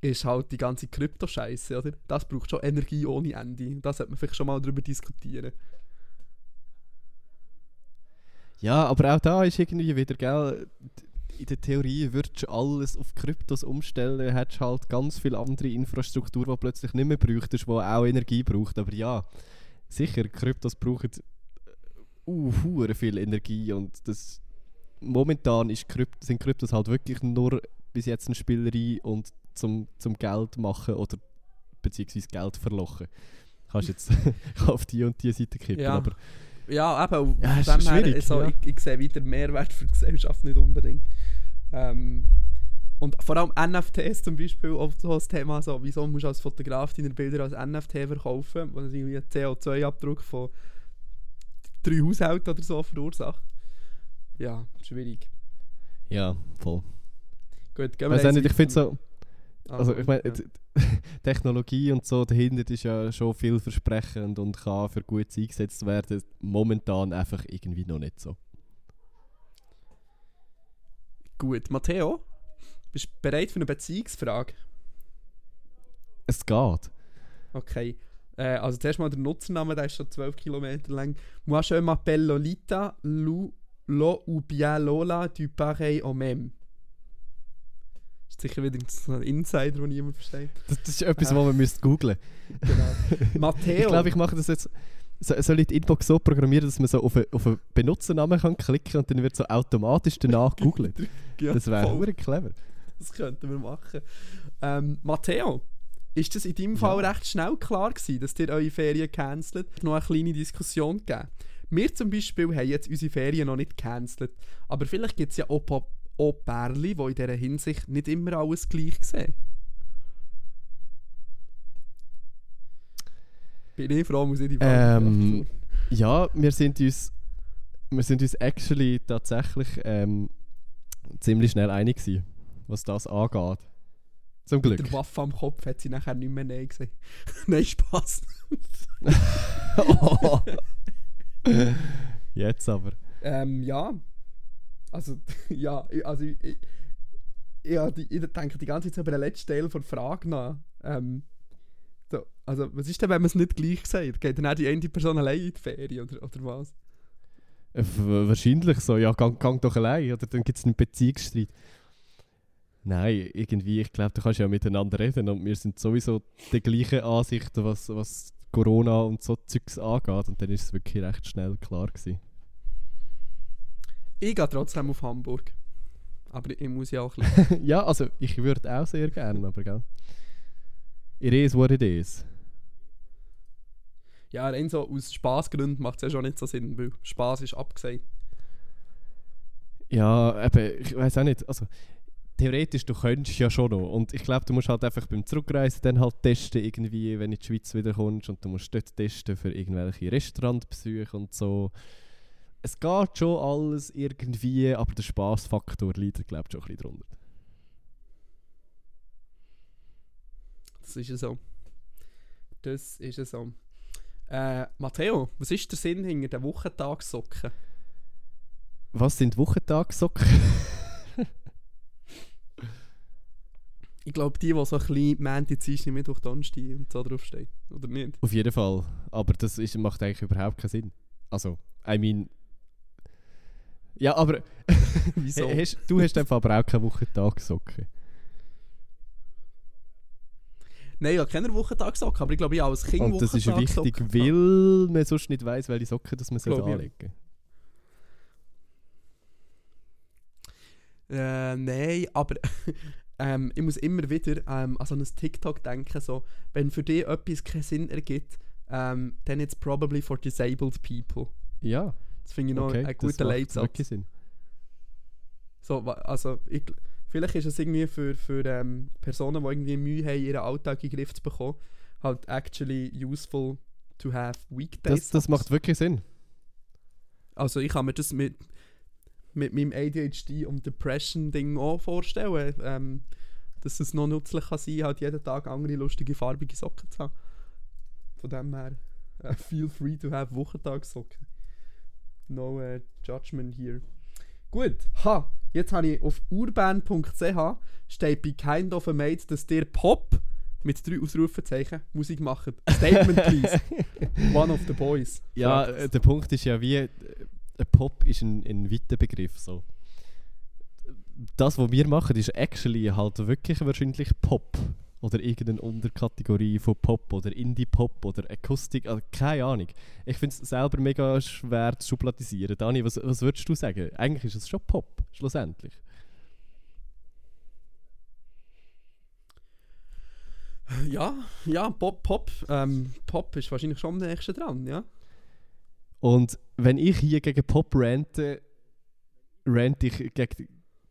ist halt die ganze Krypto-Scheiße, oder? Das braucht schon Energie ohne Ende. Da sollte man vielleicht schon mal drüber diskutieren. Ja, aber auch da ist irgendwie wieder, gell, in der Theorie würdest du alles auf Kryptos umstellen, hättest halt ganz viel andere Infrastruktur, die plötzlich nicht mehr bräuchtest, die auch Energie braucht. Aber ja, sicher, Kryptos brauchen uh, hure viel Energie und das momentan ist Krypt sind Kryptos halt wirklich nur bis jetzt eine Spielerei und zum, zum Geld machen oder beziehungsweise Geld verlochen. Kannst jetzt auf die und die Seite kippen, Ja. aber Ja, eben, Ja, ist dem her, so, ja. ich, ich sehe wieder Mehrwert für die Gesellschaft nicht unbedingt. Ähm, und vor allem NFTs zum Beispiel, auch so ein Thema, so, wieso musst du als Fotograf deine Bilder als NFT verkaufen, wo das irgendwie einen CO2-Abdruck von drei Haushalten oder so verursacht. Ja, schwierig. ja, voll. Gut, gehen auch eins nicht, ich finde so, Also ich meine, ja. Technologie und so dahinter ist ja schon vielversprechend und kann für gut eingesetzt werden. Momentan einfach irgendwie noch nicht so. Gut, Matteo, bist du bereit für eine Beziehungsfrage? Es geht. Okay. Äh, also zuerst mal der Nutzername, der ist schon 12 Kilometer lang. Moi je m'appelle Lolita, Lou, Lo ou bien Lola, du pareil au même. Ist sicher wieder so ein Insider, den niemand versteht. Das, das ist etwas, was man müsste googlen Genau. Matteo. Ich glaube, ich mache das jetzt. So, soll ich die Inbox so programmieren, dass man so auf einen auf einen Benutzernamen kann klicken und dann wird so automatisch danach googeln? ja, Das wäre clever. Das könnten wir machen. Ähm, Matteo, ist das in deinem Fall Ja. recht schnell klar gewesen, dass ihr eure Ferien cancelt? Noch eine kleine Diskussion gegeben. Wir zum Beispiel haben jetzt unsere Ferien noch nicht cancelt. Aber vielleicht gibt es ja auch, auch Pärchen, die in dieser Hinsicht nicht immer alles gleich sehen. Bin ich froh, muss ich die Wahl ähm, Ja, wir sind uns, wir sind uns actually tatsächlich ähm, ziemlich schnell einig gewesen, was das angeht. Zum Glück. Mit der Waffe am Kopf hat sie nachher nicht mehr Nein gesehen. nein, Spaß. oh. Jetzt aber. Ähm, ja, also, ja, ich- also ich, ich, die, ich denke die ganze Zeit über den letzten Teil der Frage nach. Ähm, so, also, was ist denn, wenn man es nicht gleich sagt? Geht dann auch die eine Person allein in die Ferien oder, oder was? Äh, Wahrscheinlich so, ja, gang, gang doch allein, oder dann gibt es einen Beziehungsstreit. Nein, irgendwie, ich glaube, du kannst ja miteinander reden und wir sind sowieso der gleichen Ansicht, was, was Corona und so Zeugs angeht und dann ist es wirklich recht schnell klar gewesen. Ich gehe trotzdem auf Hamburg. Aber ich muss ja auch ein bisschen. ja, also ich würde auch sehr gerne, aber gell. It is what it is. Ja, rein so aus Spaßgründen macht es ja schon nicht so Sinn, weil Spaß ist abgesagt. Ja, eben, ich weiß auch nicht. Also, theoretisch, du könntest ja schon noch. Und ich glaube, du musst halt einfach beim Zurückreisen dann halt testen, irgendwie, wenn du in die Schweiz wiederkommst. Und du musst dort testen für irgendwelche Restaurantbesuche und so. Es geht schon alles irgendwie, aber der Spaßfaktor leidet, glaube ich, schon ein bisschen drunter. Das ist ja so. Das ist ja so. Äh, Matteo, was ist der Sinn hinter den Wochentagssocken? Was sind Wochentagssocken? Ich glaube, die, die so ein bisschen Montag, Dienstag, Mittwoch, Donnerstag und so draufstehen. Oder nicht? Auf jeden Fall. Aber das ist, macht eigentlich überhaupt keinen Sinn. Also, I mean. Ja, aber. Wieso? Hast, du hast einfach aber auch keine Wochentagssocken. Nein, ich habe keine Wochentagssocken, aber ich glaube, ich habe als Kind Und das ist wichtig, weil man sonst nicht weiss, welche Socken das man ich. anlegen Äh, nein, aber ähm, ich muss immer wieder ähm, an so ein TikTok denken, so, wenn für dich etwas keinen Sinn ergibt, ähm, then it's probably for disabled people. Ja, Das finde ich noch okay. guten macht Leitsatz. wirklich Sinn. So, also, ich, vielleicht ist es irgendwie für, für ähm, Personen, die irgendwie Mühe haben, ihren Alltag in den Griff zu bekommen, halt actually useful to have weekdays. Das, das macht wirklich Sinn. Also ich kann mir das mit, mit meinem ADHD und Depression-Ding auch vorstellen, ähm, dass es noch nützlich kann sein, halt jeden Tag andere lustige, farbige Socken zu haben. Von dem her, äh, feel free to have Wochentagssocken. No äh, judgment here. Gut, ha, jetzt habe ich auf urban.ch steht bei Kind of a Maid, dass der Pop mit drei Ausrufezeichen Musik macht. Statement please. One of the boys. Ja, Fragt äh, der Punkt ist ja wie, äh, ein Pop ist ein, ein weiter Begriff. So. Das, was wir machen, ist actually halt wirklich wahrscheinlich Pop. Oder irgendeine Unterkategorie von Pop oder Indie-Pop oder Akustik, also keine Ahnung. Ich finde es selber mega schwer zu schubladisieren. Dani, was, was würdest du sagen? Eigentlich ist es schon Pop, schlussendlich. Ja, ja, Pop, Pop. Ähm, Pop ist wahrscheinlich schon am nächsten dran, ja. Und wenn ich hier gegen Pop rante, rante ich gegen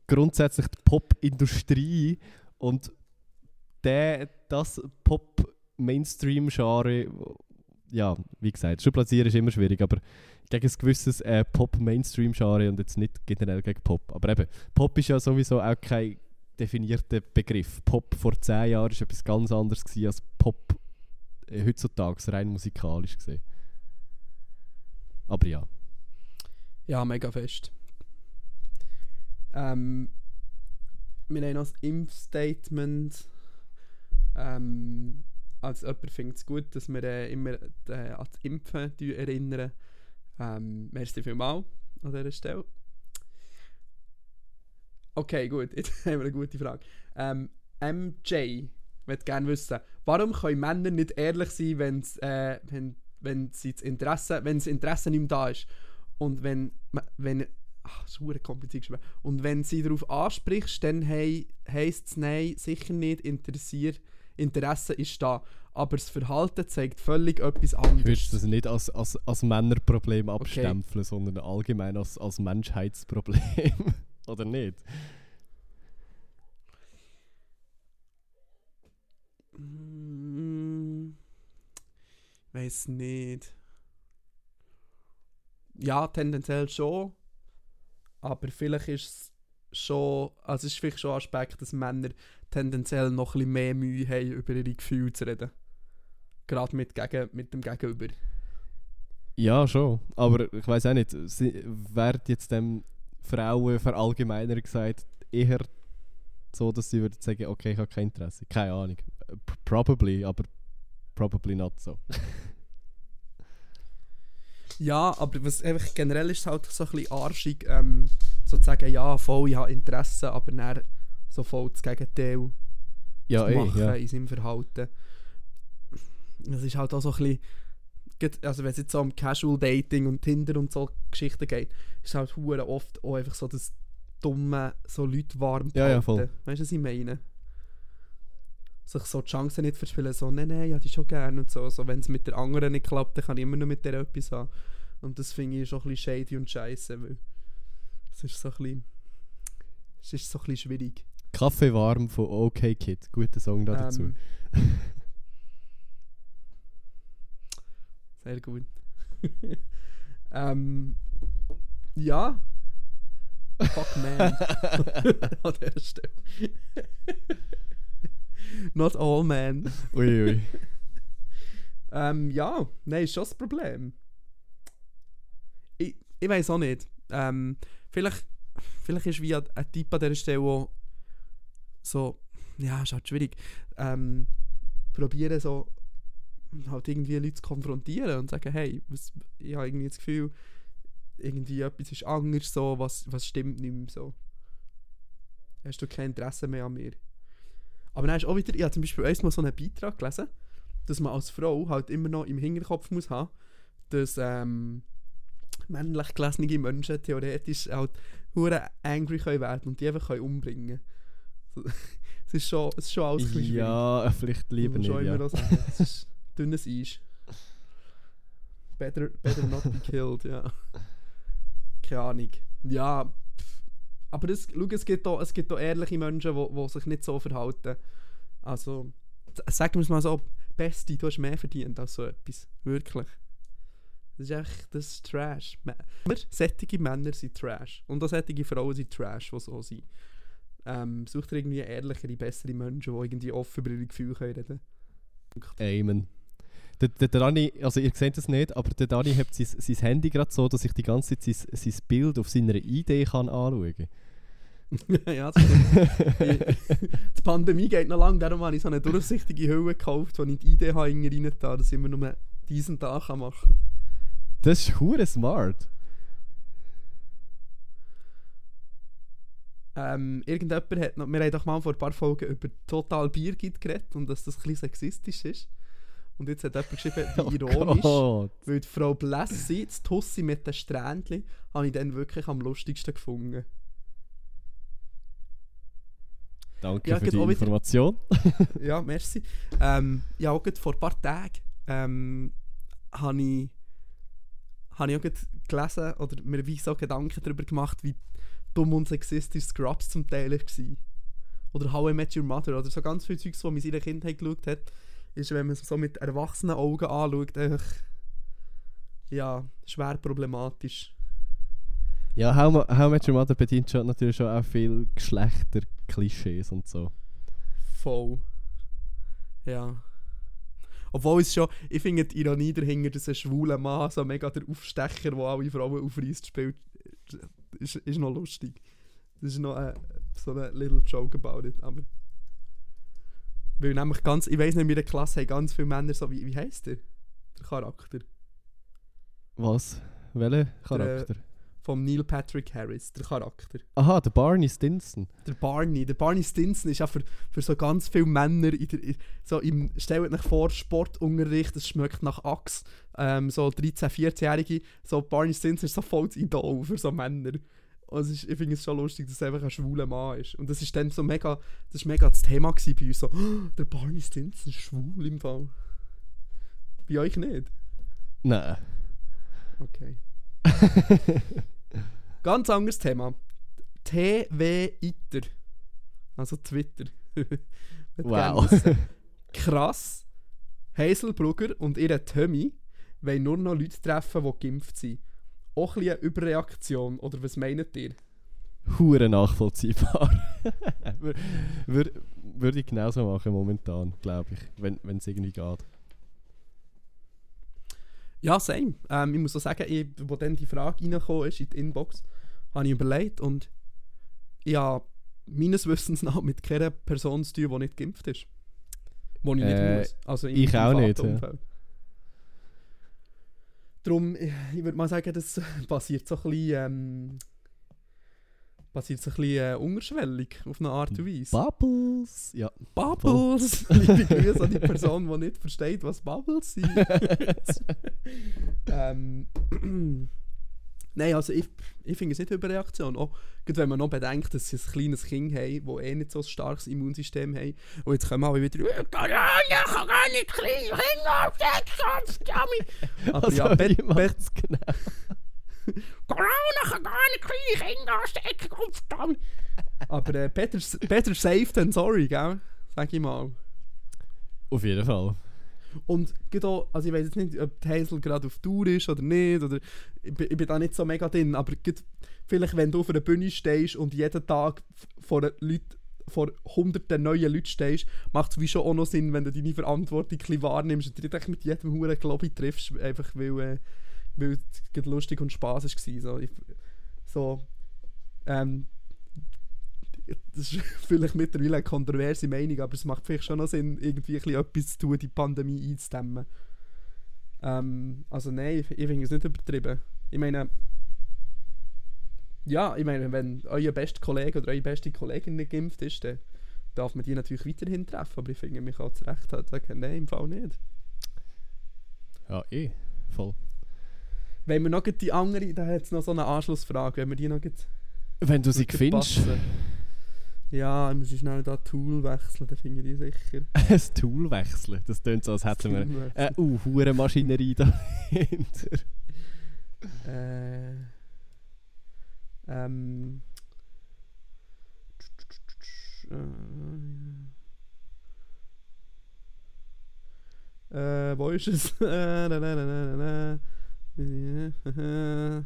grundsätzlich die Pop-Industrie und der, das Pop-Mainstream-Genre, ja, wie gesagt, schublazieren ist immer schwierig, aber gegen ein gewisses äh, Pop-Mainstream-Genre und jetzt nicht generell gegen Pop. Aber eben, Pop ist ja sowieso auch kein definierter Begriff. Pop vor 10 Jahren war etwas ganz anderes als Pop äh, heutzutage, rein musikalisch gesehen. Aber ja. Ja, mega fest. Ähm, wir haben noch das Impfstatement. Ähm, als jemand findet es gut, dass wir äh, immer äh, an das Impfen erinnern. Ähm, merci vielmals an dieser Stelle. Okay, gut, jetzt haben wir eine gute Frage. Ähm, MJ möchte gerne wissen, warum können Männer nicht ehrlich sein, wenn's, äh, wenn, wenn, sie das Interesse, wenn Interesse nicht da ist? Und wenn, wenn ach, das ist kompliziert. Und wenn sie darauf ansprichst, dann hei, heisst es nein, sicher nicht, interessier, Interesse ist da. Aber das Verhalten zeigt völlig etwas Ich anderes. würde das nicht als, als, als Männerproblem abstempeln, sondern allgemein als, als Menschheitsproblem. Oder nicht? Mm, Weiß nicht. Ja, tendenziell schon. Aber vielleicht ist es schon, also es ist vielleicht schon ein Aspekt, dass Männer tendenziell noch ein bisschen mehr Mühe haben, über ihre Gefühle zu reden. Gerade mit, gegen, mit dem Gegenüber. Ja, schon. Aber ich weiß auch nicht, werden jetzt dem Frauen verallgemeiner gesagt eher so, dass sie würden sagen, okay, ich habe kein Interesse. Keine Ahnung. Probably, aber probably not so. Ja, aber was einfach generell ist es halt so ein bisschen arschig, ähm, so zu sagen, ja, voll, ich habe Interesse, aber dann so voll das Gegenteil Ja, zu eh, machen ja. in seinem Verhalten. Das ist halt auch so ein bisschen, also wenn es jetzt so um Casual Dating und Tinder und so Geschichten geht, ist es halt hure oft auch einfach so das dumme, so Leute warm Ja, ja, voll. Weißt du, was ich meine? Sich so die Chancen nicht verspielen, so, nein, nein, ja, die schon gerne und so. so Wenn es mit der anderen nicht klappt, dann kann ich immer noch mit der etwas haben. Und das finde ich schon ein bisschen shady und scheiße, weil es ist so ein bisschen, es ist so ein bisschen schwierig. Kaffee warm von OK Kid. Guter Song da dazu. Ähm, Sehr gut. ähm, ja. Fuck man. An der Stelle. Not all men. Ui, ui. Ähm, ja, nein, ist schon das Problem. Ich, ich weiß auch nicht. Ähm, vielleicht, vielleicht ist wie ein, ein Typ an dieser Stelle so, ja, ist halt schwierig. Ähm, probieren so halt irgendwie Leute zu konfrontieren und sagen, hey, was, ich habe irgendwie das Gefühl, irgendwie etwas ist anders so, was, was stimmt nicht mehr so. Hast du kein Interesse mehr an mir? Aber dann ist auch wieder, ich habe zum Beispiel einmal so einen Beitrag gelesen, dass man als Frau halt immer noch im Hinterkopf muss haben, dass ähm, männlich gelesene Menschen theoretisch halt hure angry können werden und die einfach können umbringen so, Es ist schon, es ist schon alles ein. Ja, vielleicht lieber nicht. Ja. immer sagen. Es ist dünnes Eis. Better, better not be killed, ja. Keine Ahnung. Ja, pff. aber es, schau, es gibt auch, es gibt auch ehrliche Menschen, die, die sich nicht so verhalten. Also, sagen wir es mal so, Beste, du hast mehr verdient als so etwas. Wirklich. Das ist echt, das ist Trash. Sättige Männer sind Trash. Und auch sättige Frauen sind Trash, die so sind. Ähm, sucht ihr irgendwie ehrlichere, bessere Menschen, die irgendwie offen über ihre Gefühle können reden Amen. Der, der, Dani, also ihr seht es nicht, aber der Dani hat sein, sein Handy gerade so, dass ich die ganze Zeit sein, sein Bild auf seiner Idee kann anschauen kann. ja, das stimmt. die Pandemie geht noch lang, darum habe ich so eine durchsichtige Hülle gekauft, wo ich die Idee habe, rein rein dass ich immer nur diesen Tag machen kann. Das ist hure smart. Ähm, irgendjemand hat noch, wir haben doch mal vor ein paar Folgen über total Biergit geredet und dass das ein bisschen sexistisch ist. Und jetzt hat jemand geschrieben, wie ironisch, Oh weil die Frau Blessi, das Tussi mit den Strähnchen, habe ich dann wirklich am lustigsten gefunden. Danke Ja, für die auch wieder- Information. ja, merci. Ähm, ja, auch vor ein paar Tagen ähm, habe ich, hab ich auch gelesen oder mir wie so Gedanken darüber gemacht, wie dumm und sexistisch Scrubs zum Teil war. Oder How I Met Your Mother oder so ganz viele Zeugs, die man in seiner Kindheit geschaut hat, ist, wenn man es so mit erwachsenen Augen anschaut, einfach ja, schwer problematisch. Ja, How, How I Met Your Mother bedient schon natürlich schon auch viel Geschlechter-Klischees und so. Voll. Ja. Obwohl es schon, ich finde die Ironie dahinter, dass ein schwuler Mann so mega der Aufstecher, der alle Frauen aufreißt, spielt, ist, ist noch lustig. Das ist noch ein, so ein little joke about it, aber... Weil nämlich ganz, ich weiss nicht, in meiner Klasse haben ganz viele Männer so, wie, wie heisst der? Der Charakter. Was? Welcher Charakter? Vom Neil Patrick Harris, der Charakter. Aha, der Barney Stinson. Der Barney, der Barney Stinson ist ja für, für so ganz viele Männer in der, in, so im, stellt euch vor, Sportunterricht, es schmeckt nach Axt, ähm, so 13-, 14-Jährige, so Barney Stinson ist so voll das Idol für so Männer. Es ist, ich finde es schon lustig, dass es einfach ein schwuler Mann ist. Und das ist dann so mega, das ist mega das Thema bei uns, so, «Oh, der Barney Stinson ist schwul im Fall. Bei euch nicht? Nein. Okay. Ganz anderes Thema. TW Iter. Also Twitter. Wow. Krass. Hazelbrugger und ihre Tommy wollen nur noch Leute treffen, die geimpft sind. Auch ein bisschen eine Überreaktion, oder was meint ihr? Hure nachvollziehbar. Wür- wür- Würde ich genauso machen momentan, glaube ich, wenn es irgendwie geht. Ja, same. Ähm, ich muss auch sagen, ich, wo dann die Frage reingekommen ist in die Inbox, habe ich überlegt und ich habe meines Wissens nach mit keiner Person zu tun, die nicht geimpft ist. Wo ich nicht Äh, muss. Also ich auch nicht, ja. Umfeld. Darum, ich, ich würde mal sagen, das passiert so ein bisschen, ähm, passiert so ein bisschen äh, unterschwellig auf eine Art und Weise. Bubbles! Ja. Bubbles! Liebe Grüße an die Person, die nicht versteht, was Bubbles sind. ähm, Nein, also ich, ich finde es nicht Überreaktion. Auch gerade wenn man noch bedenkt, dass sie ein kleines Kind haben, das eh nicht so ein starkes Immunsystem haben. Und jetzt kommen alle wieder «Äh, Corona kann gar nicht kleine Kinder Dummy!» Aber Also, ja, Bet, Bet, genau? Corona kann gar nicht kleine Kinder anstecken, Dummy! Aber äh, better, better safe than sorry, gell? Sag ich mal. Auf jeden Fall. Und auch, also ich weiß jetzt nicht, ob die Hazel gerade auf Tour ist oder nicht, oder ich, bin- ich bin da nicht so mega drin, aber vielleicht wenn du auf einer Bühne stehst und jeden Tag vor Leuten vor hunderten neuen Leuten stehst, macht es wie schon auch noch Sinn, wenn du deine Verantwortung ein wahrnimmst und dich mit jedem Huren Lobby triffst, einfach weil, äh, weil es lustig und Spaß war. So, ich, so ähm, das ist vielleicht mittlerweile eine kontroverse Meinung, aber es macht vielleicht schon noch Sinn, irgendwie etwas zu tun, die Pandemie einzudämmen. Ähm, also nein, ich, ich finde es nicht übertrieben. Ich meine, ja, ich meine, wenn euer bester Kollege oder eure beste Kollegin nicht geimpft ist, dann darf man die natürlich weiterhin treffen, aber ich finde, mich auch zu Recht halt sagen, nein, im Fall nicht. Ja, eh. Voll. Wenn wir noch die andere, da hat es noch so eine Anschlussfrage, wenn wir die noch Wenn du sie findest, passen. Ja, ich muss schnell da Tool wechseln, dann finde ich die sicher. ein Tool wechseln. Das tönt so, als hätten wir eine uh, hure Maschinerie dahinter. Äh, ähm. Äh, wo ist es? Äh,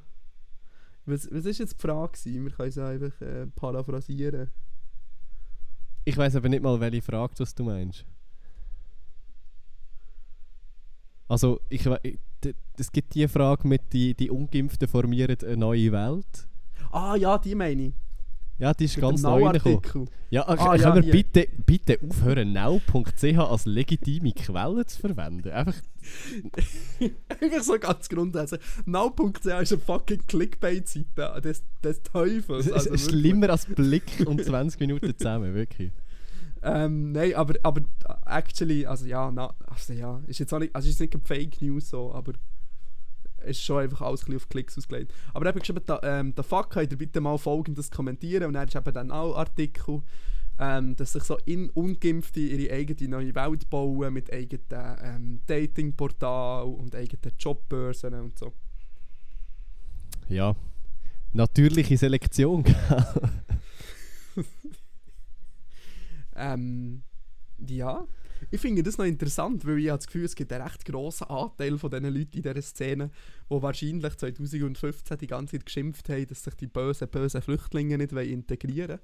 was, was ist jetzt die Frage? Wir können es einfach äh, paraphrasieren. Ich weiß aber nicht mal, welche Frage das du meinst. Also, ich, es gibt die Frage mit die, die Ungeimpften formieren eine neue Welt. Ah ja, die meine ich. Ja, die ist Mit ganz neu reingekommen. Ja, Ah, können ja, wir bitte, bitte aufhören, now.ch als legitime Quelle zu verwenden? Einfach, Einfach so ganz grundsätzlich. Now.ch ist eine fucking Clickbait-Seite des, des Teufels. Also ist schlimmer als Blick und 20 Minuten zusammen, wirklich. Ähm, nein, aber, aber actually, also ja, na, also ja, ist jetzt auch nicht, also ist nicht Fake News so, aber ist schon einfach alles ein bisschen auf Klicks ausgelegt. Aber eben geschrieben, da, ähm, der Fuck, könnt ihr bitte mal folgendes kommentieren und dann ist eben dann auch Artikel, ähm, dass sich so in Ungeimpfte ihre eigene neue Welt bauen mit eigenen ähm, Datingportal und eigenen Jobbörsen und so. Ja, natürliche Selektion. Ähm, ja. Ich finde das noch interessant, weil ich habe das Gefühl, es gibt einen recht grossen Anteil von diesen Leuten in dieser Szene, die wahrscheinlich 2015 die ganze Zeit geschimpft haben, dass sich die bösen, bösen Flüchtlinge nicht integrieren wollen.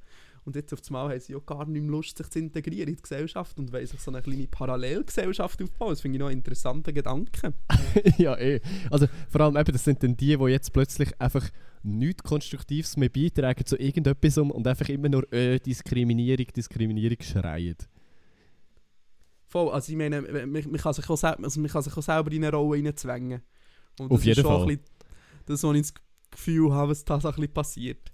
Und jetzt auf einmal haben sie auch gar nicht mehr Lust, sich zu integrieren in die Gesellschaft und wollen sich so eine kleine Parallelgesellschaft aufbauen. Das finde ich noch einen interessanten Gedanken. ja, eh. Also vor allem eben, das sind dann die, die jetzt plötzlich einfach nichts Konstruktives mehr beitragen zu irgendetwas und einfach immer nur äh, Diskriminierung, Diskriminierung schreien. Voll, also ich meine, man, man, kann sich auch, also man kann sich auch selber in eine Rolle reinzwängen. Und Auf das jeden Fall. ein bisschen Das, was ich das Gefühl habe, was da so ein bisschen passiert.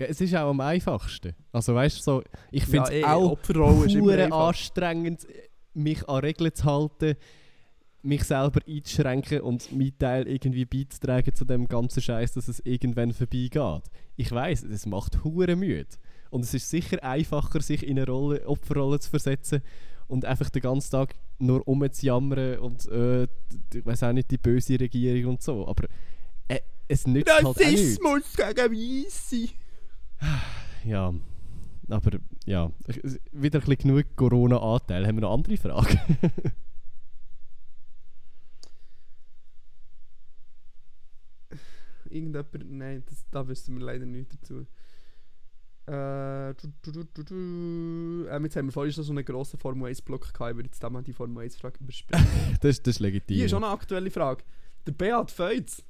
Ja, es ist auch am einfachsten. Also weißt du, so, ich finde es eh, auch einfach. anstrengend, mich an Regeln zu halten, mich selber einzuschränken und meinen Teil irgendwie beizutragen zu dem ganzen Scheiß, dass es irgendwann vorbeigeht. Ich weiß, es macht hure müde. Und es ist sicher einfacher, sich in eine Rolle, Opferrolle zu versetzen und einfach den ganzen Tag nur rumzujammern und äh, ich weiß auch nicht, die böse Regierung und so. Aber äh, es nützt halt Rassismus halt gegen Weisse! Ja, aber ja, wieder ein bisschen genug Corona-Anteil. Haben wir noch andere Fragen? Irgendjemand, nein, das, da wissen wir leider nichts dazu. Äh, du, du, du. Ähm, jetzt haben wir vorhin schon so einen grossen Formel 1-Block gehabt. Ich würde jetzt da mal die Formel 1-Frage überspringen. Das, das ist legitim. Hier ist auch eine aktuelle Frage. Der Beat Feutz.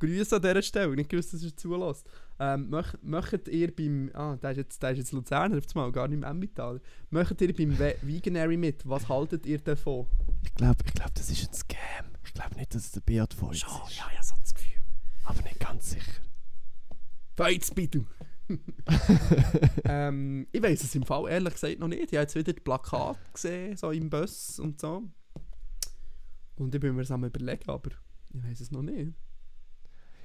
Grüße an dieser Stelle. Nicht gewusst, dass er zulässt. Ähm, möch, möchtet ihr beim. Ah, der ist jetzt, der ist jetzt Luzerner mal, gar nicht im Emmental. Möchtet ihr beim Ve Veganary mit? Was haltet ihr davon? Ich glaube, ich glaub, das ist ein Scam. Ich glaube nicht, dass es der Beat uns ist. ja, ja, so das Gefühl. Aber nicht ganz sicher. Feutz, bitte! ähm, ich weiß es im Fall ehrlich gesagt noch nicht. Ich habe jetzt wieder die Plakate gesehen, so im Bus und so. Und ich bin mir das am überlegen, aber ich weiß es noch nicht.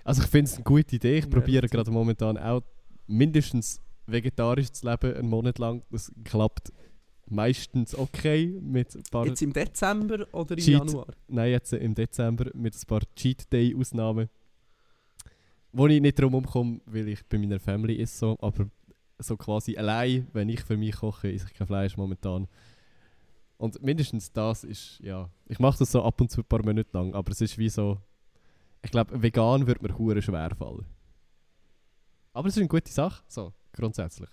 Also ich finde es eine gute Idee. Ich probiere gerade momentan auch mindestens vegetarisch zu leben, einen Monat lang. Das klappt meistens okay mit ein paar... Jetzt im Dezember oder im Cheat. Januar? Nein, jetzt im Dezember mit ein paar Cheat Day Ausnahmen. Wo ich nicht drum umkomme, weil ich bei meiner Family ist so, aber so quasi allein, wenn ich für mich koche, esse ich kein Fleisch momentan. Und mindestens das ist, ja, ich mache das so ab und zu ein paar Monate lang, aber es ist wie so, ich glaube, vegan wird mir hure schwer fallen. Aber es ist eine gute Sache, so, grundsätzlich.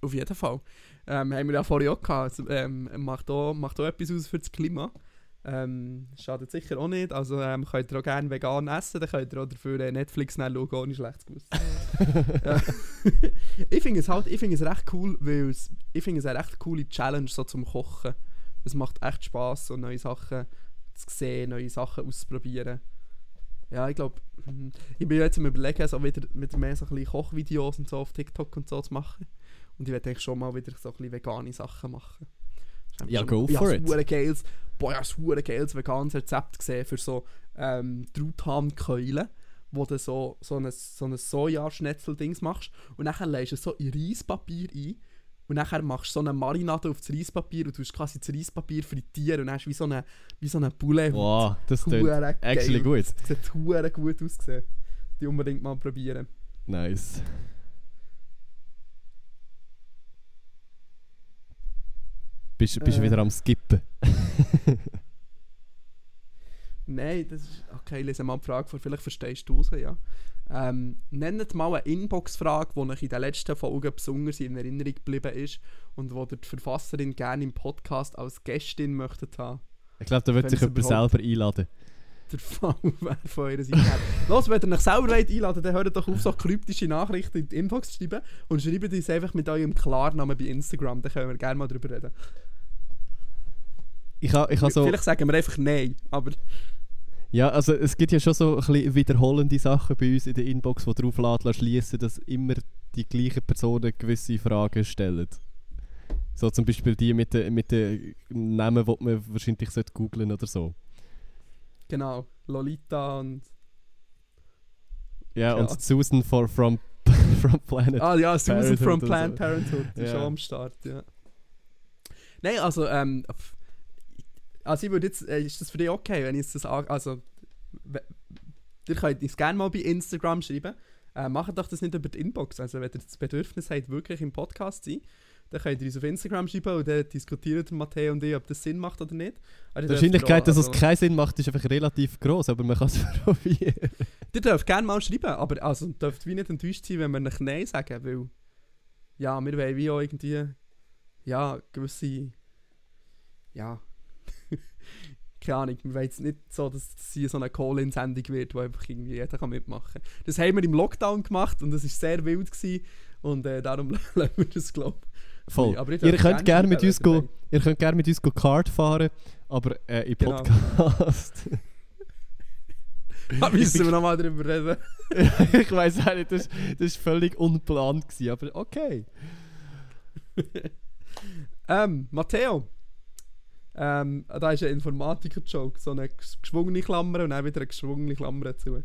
Auf jeden Fall. Ähm, haben wir ja vorhin auch gehabt. Also, ähm, macht, auch, macht auch etwas aus für das Klima. Ähm, schadet sicher auch nicht. Also ähm, könnt ihr auch gerne vegan essen, dann könnt ihr auch dafür äh, Netflix schauen, ohne schlechtes Gewissen. Ja. ich finde es halt, ich finde es recht cool, weil es, ich finde es eine recht coole Challenge so zum Kochen. Es macht echt Spaß, so neue Sachen zu sehen, neue Sachen auszuprobieren. Ja, ich glaube, ich bin jetzt am überlegen, so wieder mit mehr so ein bisschen Kochvideos und so auf TikTok und so zu machen. Und ich werde eigentlich schon mal wieder so ein bisschen vegane Sachen machen. Ja, go ich for it. hure geiles, boah, ich habe ein geiles veganes Rezept gesehen für so ähm, Truthahnkeulen, wo du so, so ein, so ein Sojaschnetzel-Dings machst und dann legst du es so in Reispapier ein und dann machst du so eine Marinade auf das Reispapier und du quasi das Reispapier frittieren und dann hast du wie so eine, wie so eine Bulle. Wow, das klingt actually gut. Das sieht gut ausgesehen. Die unbedingt mal probieren. Nice. Bist, bist du Äh. wieder am Skippen? Nein, das ist. Okay, lese mal die Frage vor, vielleicht verstehst du es ja. Ähm, nennt mal eine Inbox-Frage, die euch in den letzten Folgen besonders in Erinnerung geblieben ist und wo die Verfasserin gerne im Podcast als Gästin möchtet haben. Ich glaube, da wird sich jemand selber einladen. Der Fall wäre von eurer Seite her. Los, wenn ihr euch selber wollt einladen dann hört doch auf, so kryptische Nachrichten in die Inbox zu schreiben und schreibt uns einfach mit eurem Klarnamen bei Instagram, dann können wir gerne mal drüber reden. Ich habe ich ha so, Vielleicht sagen wir einfach Nein, aber ja, also es gibt ja schon so ein bisschen wiederholende Sachen bei uns in der Inbox, die darauf lassen, schließen, dass immer die gleichen Personen gewisse Fragen stellen. So zum Beispiel die mit den mit den Namen, die man wahrscheinlich sollte googlen oder so. genau, Lolita und... Ja, Ja. und Susan for, from, from Planet. Ah ja, Susan Parenthood from und so. Planned Parenthood, die ist Ja. schon am Start, ja. Nein, also, ähm, also ich würde jetzt, äh, ist das für dich okay, wenn ich das, also, ihr könnt uns gerne mal bei Instagram schreiben, äh, macht doch das nicht über die Inbox, also wenn ihr das Bedürfnis habt, wirklich im Podcast zu sein, dann könnt ihr uns auf Instagram schreiben und dann diskutieren Matteo und ich, ob das Sinn macht oder nicht. Ihr Die Wahrscheinlichkeit, dass also, es keinen Sinn macht, ist einfach relativ groß, aber man kann es probieren. Ihr dürft gerne mal schreiben, aber also dürft wie nicht enttäuscht sein, wenn wir nicht Nein sagen, weil ja, wir wollen wie auch irgendwie ja, gewisse ja keine Ahnung, wir wollen jetzt nicht so, dass es hier so eine Call-In-Sendung wird, wo einfach irgendwie jeder kann mitmachen kann. Das haben wir im Lockdown gemacht und das war sehr wild gewesen, und äh, darum lassen wir das, glaube Voll. Aber ihr ihr dürft könnt gerne mit uns ihr go, ihr könnt gerne mit uns go Kart fahren, aber äh, im Genau. Podcast. Da müssen wir nochmal drüber reden. ich weiß auch nicht, das, das war völlig unplant, gewesen, aber okay. Ähm, Matteo. Ähm, da ist ein Informatiker-Joke. So eine ges- geschwungene Klammer und dann wieder eine geschwungene Klammer dazu.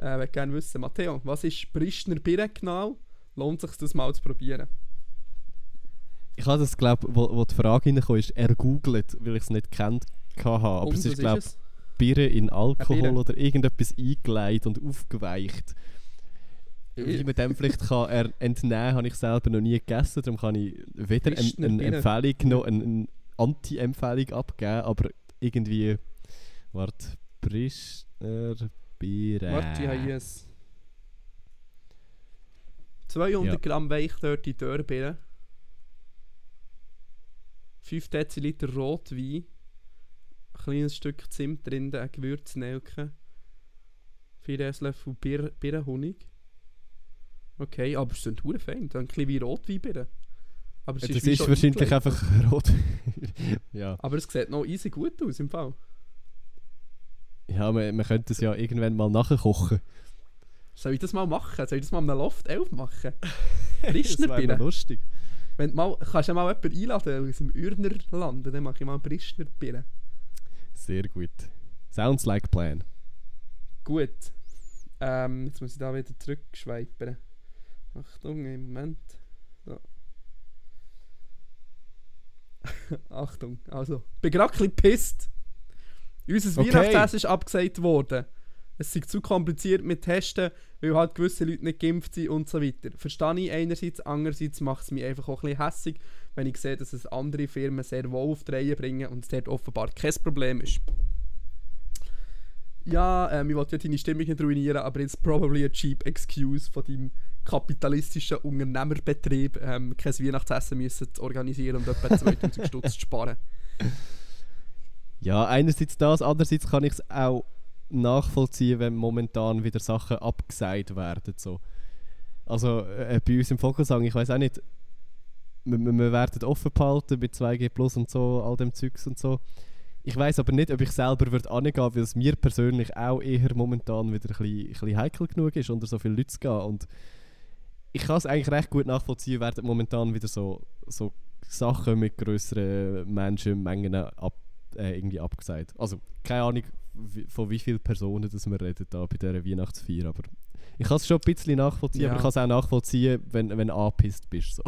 Äh, ich gerne wissen. Matteo, was ist Bristner Birne genau? Lohnt sich das mal zu probieren? Ich habe das, glaube wo, wo die Frage reingekommen ist, ergoogelt, weil ich es nicht kennt hatte. Aber Und, es ist, glaube es? Bier in Alkohol Bier. oder irgendetwas eingeleitet und aufgeweicht. Wie man dem vielleicht kann entnehmen habe ich selber noch nie gegessen. Darum kann ich weder eine, Bier. Empfehlung noch eine, eine Anti-Empfehlung abgeben. Aber irgendwie. Warte. Bristner Birne. Warte, ich habe hier ein 200 Ja. Gramm weichdörte Dörrbeeren. 5 Deziliter Rotwein. Ein kleines Stück Zimt drin, ein Gewürznelke. 4 Esslöffel Bir Birnenhonig. Okay, aber es sind hure fein. Dann ein bisschen wie Rotweinbeeren. Aber es Das ist, ist wahrscheinlich einfach rot. ja, Aber es sieht noch easy gut aus im Fall. ja man, man könnte es ja irgendwann mal nachkochen. Soll ich das mal machen? Soll ich das mal am Loft 11 machen? Das Prischner noch lustig. Wenn du mal, kannst du ja mal jemanden einladen aus dem Ürner Land, dann mache ich mal einen Prischner Birne. Sehr gut. Sounds like plan. Gut. Ähm, jetzt muss ich da wieder zurückschweipen. Achtung, im Moment. So. Achtung, also. Bin gerade ein pisst. Unser Okay. Weihnachtsessen ist abgesagt worden. Es ist zu kompliziert mit Testen, weil halt gewisse Leute nicht geimpft sind und so weiter. Verstehe ich einerseits, andererseits macht es mich einfach auch ein bisschen hässig, wenn ich sehe, dass es andere Firmen sehr wohl auf die Reihe bringen und es dort offenbar kein Problem ist. Ja, ähm, ich wollte ja deine Stimmung nicht ruinieren, aber it's probably a cheap excuse von deinem kapitalistischen Unternehmerbetrieb, ähm, kein Weihnachtsessen müssen zu organisieren und etwa 2000 Stutz zu sparen. Ja, einerseits das, andererseits kann ich es auch nachvollziehen, wenn momentan wieder Sachen abgesagt werden. So. Also äh, bei uns im Vogelsang, ich weiß auch nicht, wir, wir wir werden offen behalten mit 2G Plus und so, all dem Zeugs und so. Ich weiß aber nicht, ob ich selber würde angehen, weil es mir persönlich auch eher momentan wieder ein bisschen, ein bisschen heikel genug ist, unter so viele Leute zu gehen. Und ich kann es eigentlich recht gut nachvollziehen, werden momentan wieder so, so Sachen mit größeren Menschenmengen ab, äh, irgendwie abgesagt. Also keine Ahnung, wie, von wie vielen Personen das wir reden da bei dieser Weihnachtsfeier, aber ich kann es schon ein bisschen nachvollziehen, Ja. aber ich kann es auch nachvollziehen, wenn, wenn du angepisst bist. So.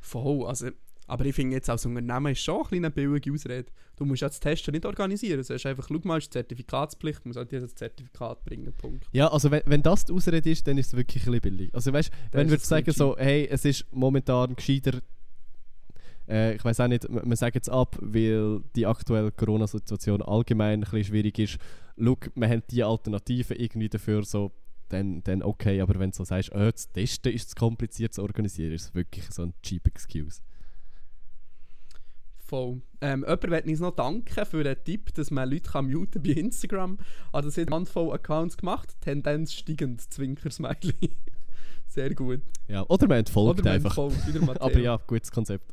Voll, also, aber ich finde jetzt als Unternehmen ist schon ein eine billige Ausrede. Du musst ja das Testen nicht organisieren, du sagst einfach, schau mal, es ist Zertifikatspflicht, muss halt dieses Zertifikat bringen, Punkt. Ja, also wenn, wenn das die Ausrede ist, dann ist es wirklich ein bisschen billig. Also weißt, wenn wir sagen so, hey, es ist momentan gescheiter, äh, ich weiß auch nicht, wir sagen es ab, weil die aktuelle Corona-Situation allgemein ein bisschen schwierig ist. Schau, wir haben die Alternativen irgendwie dafür so, dann, dann okay, aber wenn du so sagst, äh, das Testen ist zu kompliziert zu organisieren, ist es wirklich so ein cheap Excuse. Voll. Ähm, jemand möchte uns noch danken für den Tipp, dass man Leute kann muten bei Instagram. Also es sind Handvoll Accounts gemacht, Tendenz steigend, Zwinker-Smiley. Sehr gut. Ja, oder man entfolgt Oder man einfach. folgt wieder Matteo. Aber ja, gutes Konzept.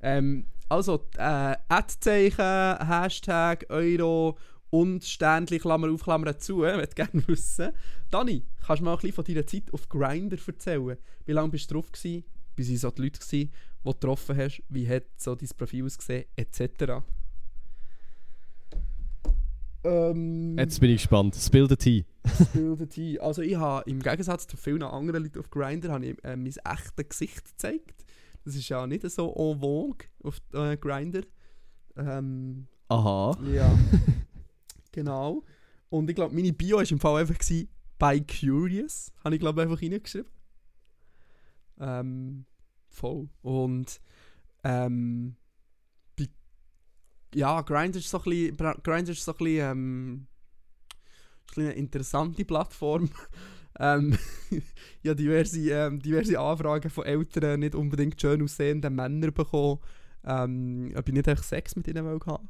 Ähm, also, äh, Ad-Zeichen, Hashtag, Euro und Ständchen, Klammer auf, Klammer zu, äh, möchte gerne wissen. Dani, kannst du mal ein bisschen von deiner Zeit auf Grindr erzählen? Wie lange bist du drauf gewesen? Wie waren so die Leute, gewesen, die du getroffen hast? Wie hat so dein Profil ausgesehen? Etc. Ähm, Jetzt bin ich gespannt. Spill the tea. Spill Tea. Also ich habe im Gegensatz zu vielen anderen Leuten auf Grindr habe ich äh, mein echtes Gesicht gezeigt. Das ist ja nicht so en vogue auf äh, Grindr. Ähm, Aha. ja. genau. Und ich glaube, meine Bio war im Fall einfach gewesen, by curious. Habe ich glaube einfach reingeschrieben. Ähm, voll. Und ähm, bei, ja, Grindr ist so ein bisschen, Grindr ist so ein bisschen, ähm, eine interessante Plattform. ähm, ja, diverse, ähm, diverse Anfragen von Eltern, nicht unbedingt schön aussehenden Männern bekommen, ähm, ob ich nicht einfach Sex mit ihnen haben.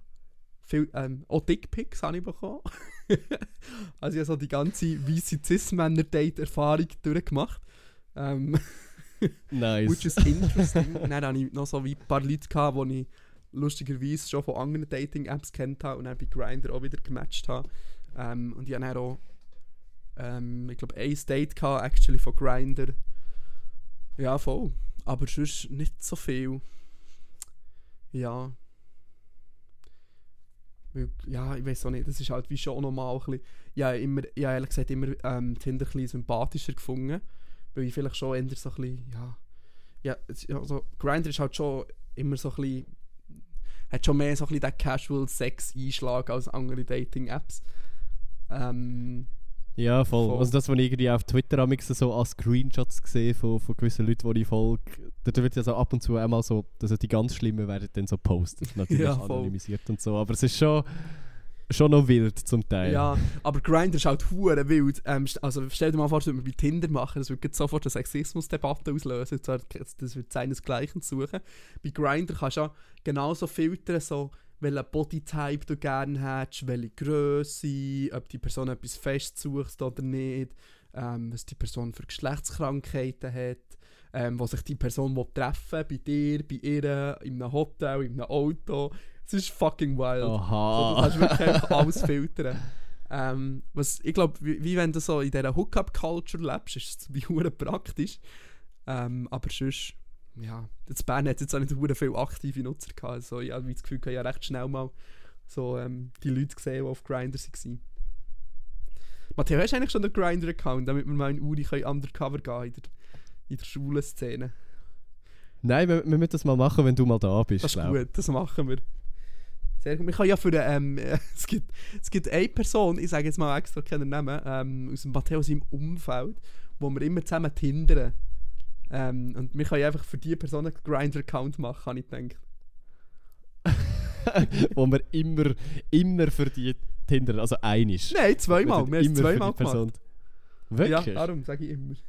Viel, ähm, auch Dickpics habe ich bekommen. also ich habe so die ganze weisse Cis-Männer-Date-Erfahrung durchgemacht. Ähm, Nice. Which is interesting. dann hatte ich noch so wie ein paar Leute, gehabt, die ich lustigerweise schon von anderen Dating-Apps kennt habe und dann bei Grindr auch wieder gematcht habe. Ähm, und ich hatte dann auch, ähm, ich glaube, ein Date gehabt, actually von Grindr. Ja, voll. Aber sonst nicht so viel. Ja. Ja, ich weiß auch nicht, das ist halt wie schon normal. Bisschen, ja, immer, ich habe ehrlich gesagt immer ähm, Tinder ein bisschen sympathischer gefunden. Weil ich vielleicht schon eher so ein bisschen, ja... Ja, also Grindr ist halt schon immer so ein bisschen... Hat schon mehr so ein bisschen den Casual-Sex-Einschlag als andere Dating-Apps. Ähm... Ja, voll. Voll. Also das, was ich irgendwie auf Twitter am so als Screenshots gesehen von, von gewissen Leuten, die ich folge, da wird ja so ab und zu einmal so, dass die ganz Schlimmen werden dann so postet, natürlich Ja, anonymisiert und so. Aber es ist schon, schon noch wild zum Teil. Ja, aber Grindr ist halt hure wild. Ähm, also stell dir mal vor, das würde man bei Tinder machen, das würde sofort eine Sexismusdebatte auslösen. Das wird seinesgleichen suchen. Bei Grindr kannst du ja genauso filtern, so welchen Bodytype du gerne hättest, welche Größe, ob die Person etwas fest sucht oder nicht, ähm, was die Person für Geschlechtskrankheiten hat, ähm, wo sich die Person treffen bei dir, bei ihr, in einem Hotel, in einem Auto. Es ist fucking wild. So, du Aha. kannst wirklich einfach alles filtern. Ähm, was, ich glaube, wie, wie wenn du so in dieser Hookup-Culture lebst, ist es wie praktisch. Ähm, aber sonst, ja, das Bern hat jetzt auch nicht viele aktive Nutzer gehabt. Also, ich habe das Gefühl, ich habe ja recht schnell mal so ähm, die Leute gesehen, die auf Grindr waren. Matteo, hast du eigentlich schon einen Grindr-Account, damit wir mal in Uri können undercover gehen in der, in der Schulenszene? Nein, wir, wir müssen das mal machen, wenn du mal da bist. Das ist glaub. gut, das machen wir. Sehr gut. Wir können ja für ähm, es, gibt, es gibt eine Person, ich sage jetzt mal extra keinen Namen, ähm, aus dem Matteo seinem Umfeld, wo wir immer zusammen tindern. Ähm, und wir können einfach für diese Person einen Grindr-Account machen, habe ich gedacht. Wo wir immer, immer für die Tinder, also einisch. Nein, zweimal. Wir haben es zweimal gemacht. Person. Wirklich? Ja, darum sage ich immer.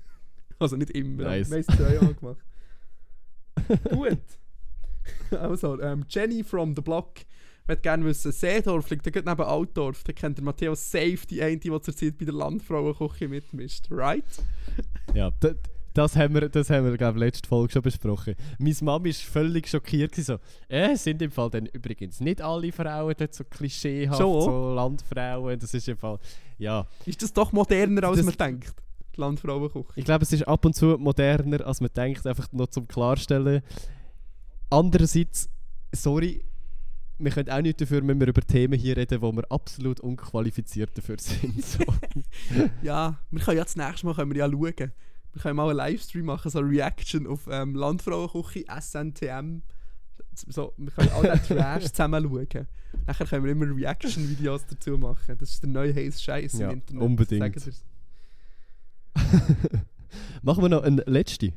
Also nicht immer, Nice. wir haben es zweimal gemacht. Gut. Also, ähm, Jenny from the Block möchte gerne wissen, Seedorf liegt gerade neben Altdorf. Da kennt der Matteo safe die eine, die zurzeit bei der Landfrauenküche mitmischt. Right? Ja, das haben wir, das haben wir glaube ich, letzte Folge schon besprochen. Meine Mama war völlig schockiert. So, äh, sind im Fall dann übrigens nicht alle Frauen dort so klischeehaft, Schon? so Landfrauen. Das ist im Fall, ja. Ist das doch moderner, als Das- man denkt? Die Landfrauenküche. Ich glaube, es ist ab und zu moderner, als man denkt, einfach noch zum Klarstellen. Andererseits, sorry, wir können auch nicht dafür, wenn wir über Themen hier reden, wo wir absolut unqualifiziert dafür sind. So. Ja, wir können ja das nächste Mal können wir ja schauen. Wir können mal einen Livestream machen, so eine Reaction auf ähm, Landfrauenküche, SNTM. So, wir können all den Trash zusammen schauen. Nachher können wir immer Reaction-Videos dazu machen. Das ist der neue heiße Scheiß Ja, im Internet. unbedingt. Machen wir noch eine letzte.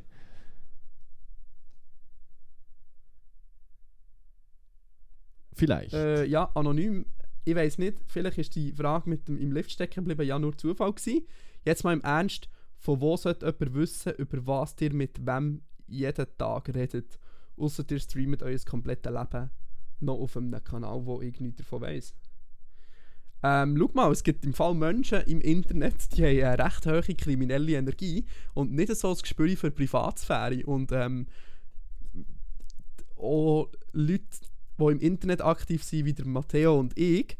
Vielleicht. Äh, ja, anonym. Ich weiß nicht, vielleicht ist die Frage mit dem im Lift stecken geblieben ja nur Zufall gewesen. Jetzt mal im Ernst, von wo sollte jemand wissen, über was ihr mit wem jeden Tag redet? Außer ihr streamt euer komplettes Leben noch auf einem Kanal, wo ich nichts davon weiss. Ähm, schau mal, es gibt im Fall Menschen im Internet, die haben eine recht hohe kriminelle Energie und nicht so das Gespür für Privatsphäre. Und ähm, auch Leute, die im Internet aktiv sind, wie der Matteo und ich,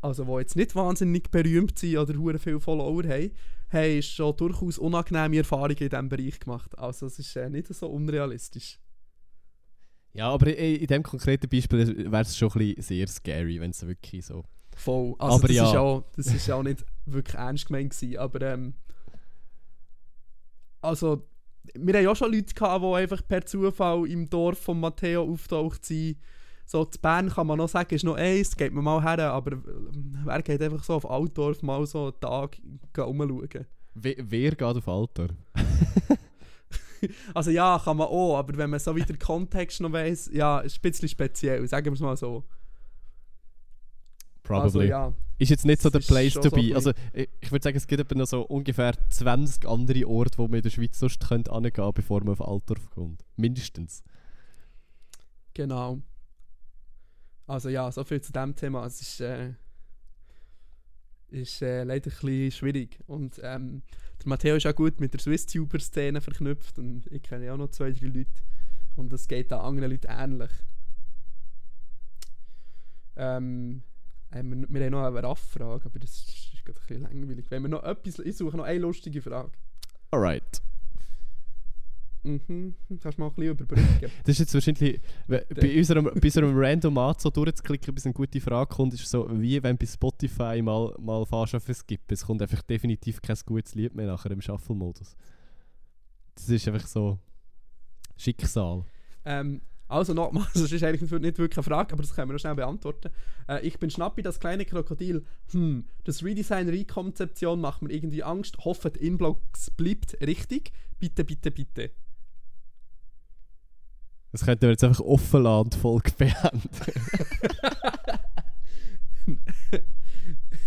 also die jetzt nicht wahnsinnig berühmt sind oder hure viele Follower haben, haben schon durchaus unangenehme Erfahrungen in diesem Bereich gemacht. Also es ist äh, nicht so unrealistisch. ja, aber in, dem konkreten Beispiel wäre es schon ein bisschen sehr scary, wenn es wirklich so. Voll. Also Aber das, ja. ist auch, das ist auch nicht wirklich ernst gemeint gewesen, aber ähm, also wir haben ja schon Leute gehabt, die einfach per Zufall im Dorf von Matteo auftaucht sind. So, zu Bern kann man noch sagen, ist noch eins, geht man mal her, aber äh, wer geht einfach so auf Altdorf mal so einen Tag rumschauen? We wer geht auf Alter? Also ja, kann man auch, aber wenn man so wieder Kontext noch weiss, ja, ist ein bisschen speziell, sagen wir es mal so. Probably. Also ja, Ist jetzt nicht so der Place to so be. Also, ich, ich würde sagen, es gibt noch so ungefähr 20 andere Orte, wo man in der Schweiz sonst könnte hingehen bevor man auf Altdorf kommt. Mindestens. genau. Also ja, so viel zu dem Thema. Es ist, äh, ist äh, leider ein bisschen schwierig. Und ähm, der Matteo ist auch gut mit der Swiss-Tuber-Szene verknüpft und ich kenne ja auch noch zwei, drei Leute. Und das geht auch anderen Leuten ähnlich. Ähm, haben wir, haben noch eine Raff-Frage, aber das ist gerade ein bisschen langweilig. Wenn wir noch etwas, ich suche noch eine lustige Frage. Alright. Mhm, kannst du mal ein bisschen überbrücken. Das ist jetzt wahrscheinlich, bei unserem, bei unserem Random Art so durchzuklicken, bis eine gute Frage kommt, ist so wie wenn bei Spotify mal, mal fast auf Skip. Es kommt einfach definitiv kein gutes Lied mehr nachher im Shuffle-Modus. Das ist einfach so Schicksal. Ähm, also nochmal, das ist eigentlich nicht wirklich eine Frage, aber das können wir noch schnell beantworten. Äh, ich bin Schnappi, das kleine Krokodil. Hm, das Redesign Rekonzeption macht mir irgendwie Angst. Hoffe, die Inblocks bleibt richtig. Bitte, bitte, bitte. Das könnten wir jetzt einfach offen lassen und Folge beenden.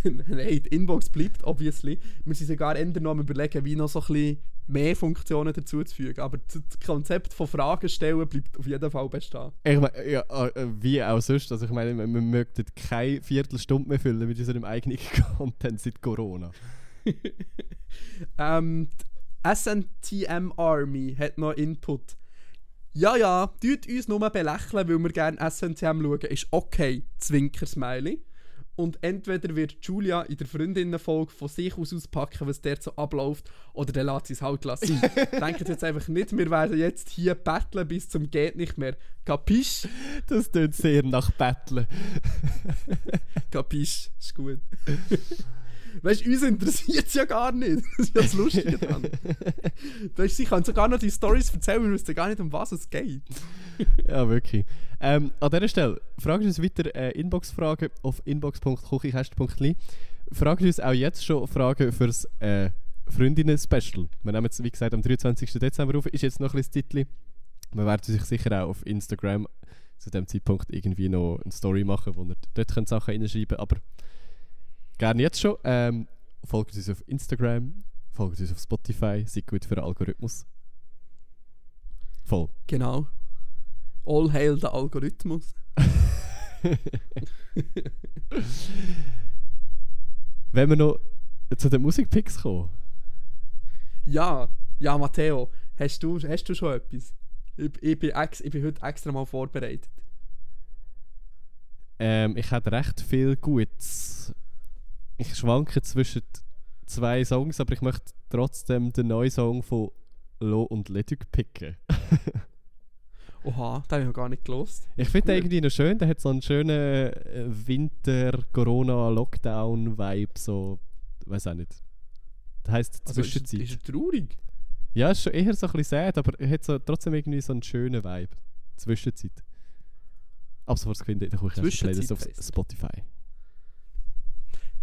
Nein, die Inbox bleibt, obviously. Wir sind sogar ändern noch am überlegen, wie noch so ein bisschen mehr Funktionen dazuzufügen. Aber das Konzept von Fragen stellen bleibt auf jeden Fall bestehen. Ich meine, ja, äh, wie auch sonst. Also ich meine, wir, wir möchten keine Viertelstunde mehr füllen mit unserem eigenen Content seit Corona. Ähm, die SNTM Army hat noch Input. Ja, ja, tut uns nur belächeln, weil wir gerne SNTM schauen. Ist okay, Zwinker-Smiley. Und entweder wird Julia in der Freundinnenfolge von sich aus auspacken, was dort so abläuft, oder der lässt sie es halt lassen. Denkt jetzt einfach nicht, wir werden jetzt hier battlen bis zum geht nicht mehr. Kapisch? Das klingt sehr nach Betteln. Kapisch, ist gut. Weißt du, uns interessiert es ja gar nicht. Das ist ja das Lustige dran. Weißt du, sie kann sogar noch die Stories erzählen, wir wissen gar nicht, um was es geht. ja, wirklich. Ähm, an dieser Stelle, fragt uns weiter äh, Inbox-Fragen auf inbox.kuchikast.li. Fragt uns auch jetzt schon Fragen fürs äh, Freundinnen-Special. Wir nehmen jetzt, wie gesagt, am 23. Dezember auf. Ist jetzt noch ein bisschen Titel. Wir werden sich sicher auch auf Instagram zu dem Zeitpunkt irgendwie noch eine Story machen, wo ihr dort Sachen reinschreiben könnt. Aber gerne jetzt schon. Ähm, folgt uns auf Instagram, folgt uns auf Spotify, seid gut für den Algorithmus. Voll. Genau. All hail der Algorithmus. Wenn wir noch zu den Musikpicks kommen. Ja, ja, Matteo, hast du, hast du schon etwas? Ich, ich, bin ex, ich bin heute extra mal vorbereitet. Ähm, ich habe recht viel Gutes. Ich schwanke zwischen zwei Songs, aber ich möchte trotzdem den neuen Song von Lo und Leduc picken. Oha, den habe ich noch gar nicht gelost. Ich finde den irgendwie noch schön. Der hat so einen schönen äh, Winter-Corona-Lockdown-Vibe. So, weiß auch nicht. Das heisst Also ist, Zwischenzeit. er- ist er traurig? Ja, ist schon eher so ein bisschen sad, aber er hat so, trotzdem irgendwie so einen schönen Vibe. Zwischenzeit. Ab sofort findet ihr Playlist auf. Spotify.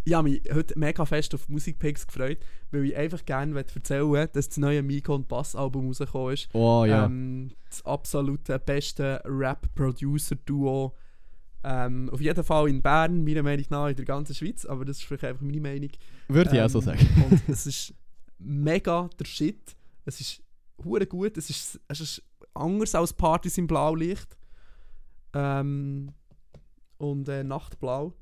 Ich habe mich heute mega fest auf Musikpicks gefreut, weil ich einfach gerne erzählen will, dass das neue Miko und Bass-Album rausgekommen ist. Oh ja. Ähm, das absolute beste Rap-Producer-Duo. Ähm, auf jeden Fall in Bern, meiner Meinung nach in der ganzen Schweiz, aber das ist vielleicht einfach meine Meinung. Würde ich auch so Ähm, sagen. Und es ist mega der Shit. Es ist hure gut. Es ist, es ist anders als Partys im Blaulicht. Ähm, und äh, Nachtblau.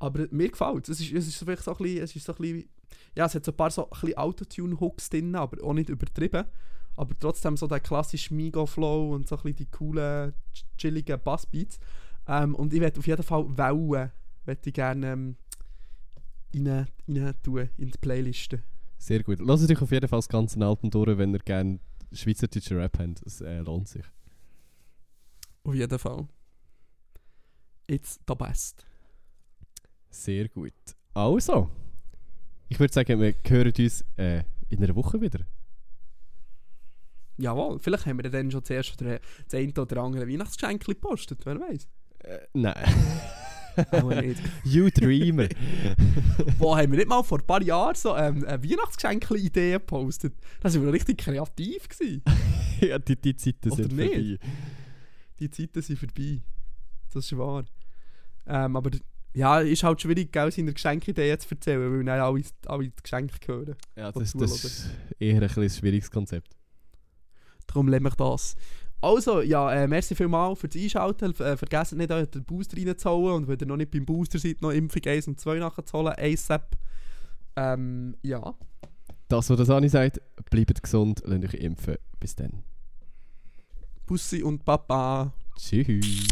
Aber mir gefällt es. Es ist, es ist vielleicht so ein bisschen, es ist so ein bisschen, ja, es hat so ein paar so ein Autotune-Hooks drin, aber auch nicht übertrieben. Aber trotzdem so der klassische Migo-Flow und so ein bisschen die coolen, ch- chilligen Bassbeats. Ähm, und ich werde auf jeden Fall Wellen, möchte ich gerne ähm, rein, rein tun in die Playlisten. Sehr gut. Lasst euch auf jeden Fall das ganze Album durch, wenn ihr gerne schweizerdeutsche Rap habt. Es äh, lohnt sich. Auf jeden Fall. It's the best. Sehr gut. Also, ich würde sagen, wir hören uns äh, in einer Woche wieder. Jawohl, vielleicht haben wir dann schon zuerst das eine oder andere Weihnachtsgeschenk gepostet, wer weiß. Äh, nein. Auch nicht. you Dreamer. Boah, haben wir nicht mal vor ein paar Jahren so ähm, eine Weihnachtsgeschenk-Idee gepostet? Da waren wir richtig kreativ. Gewesen. ja, die, die Zeiten Oder sind nicht? vorbei. Die Zeiten sind vorbei. Das ist wahr. Ähm, aber ja, ist halt schwierig, gell, seine Geschenkideen zu erzählen, weil dann alle, alle die Geschenke hören. Ja, das, das ist eher ein, ein schwieriges Konzept. Darum lernen wir das. Also, ja, äh, merci vielmals fürs Einschalten. Äh, vergesst nicht, euch den Booster reinzuholen. Und wenn ihr noch nicht beim Booster seid, noch Impfung 1 und 2 nachzuholen. ASAP. Ähm, ja. Das, was das Ani sagt, bleibt gesund, lasst euch impfen. Bis dann. Bussi und Papa. Tschüss.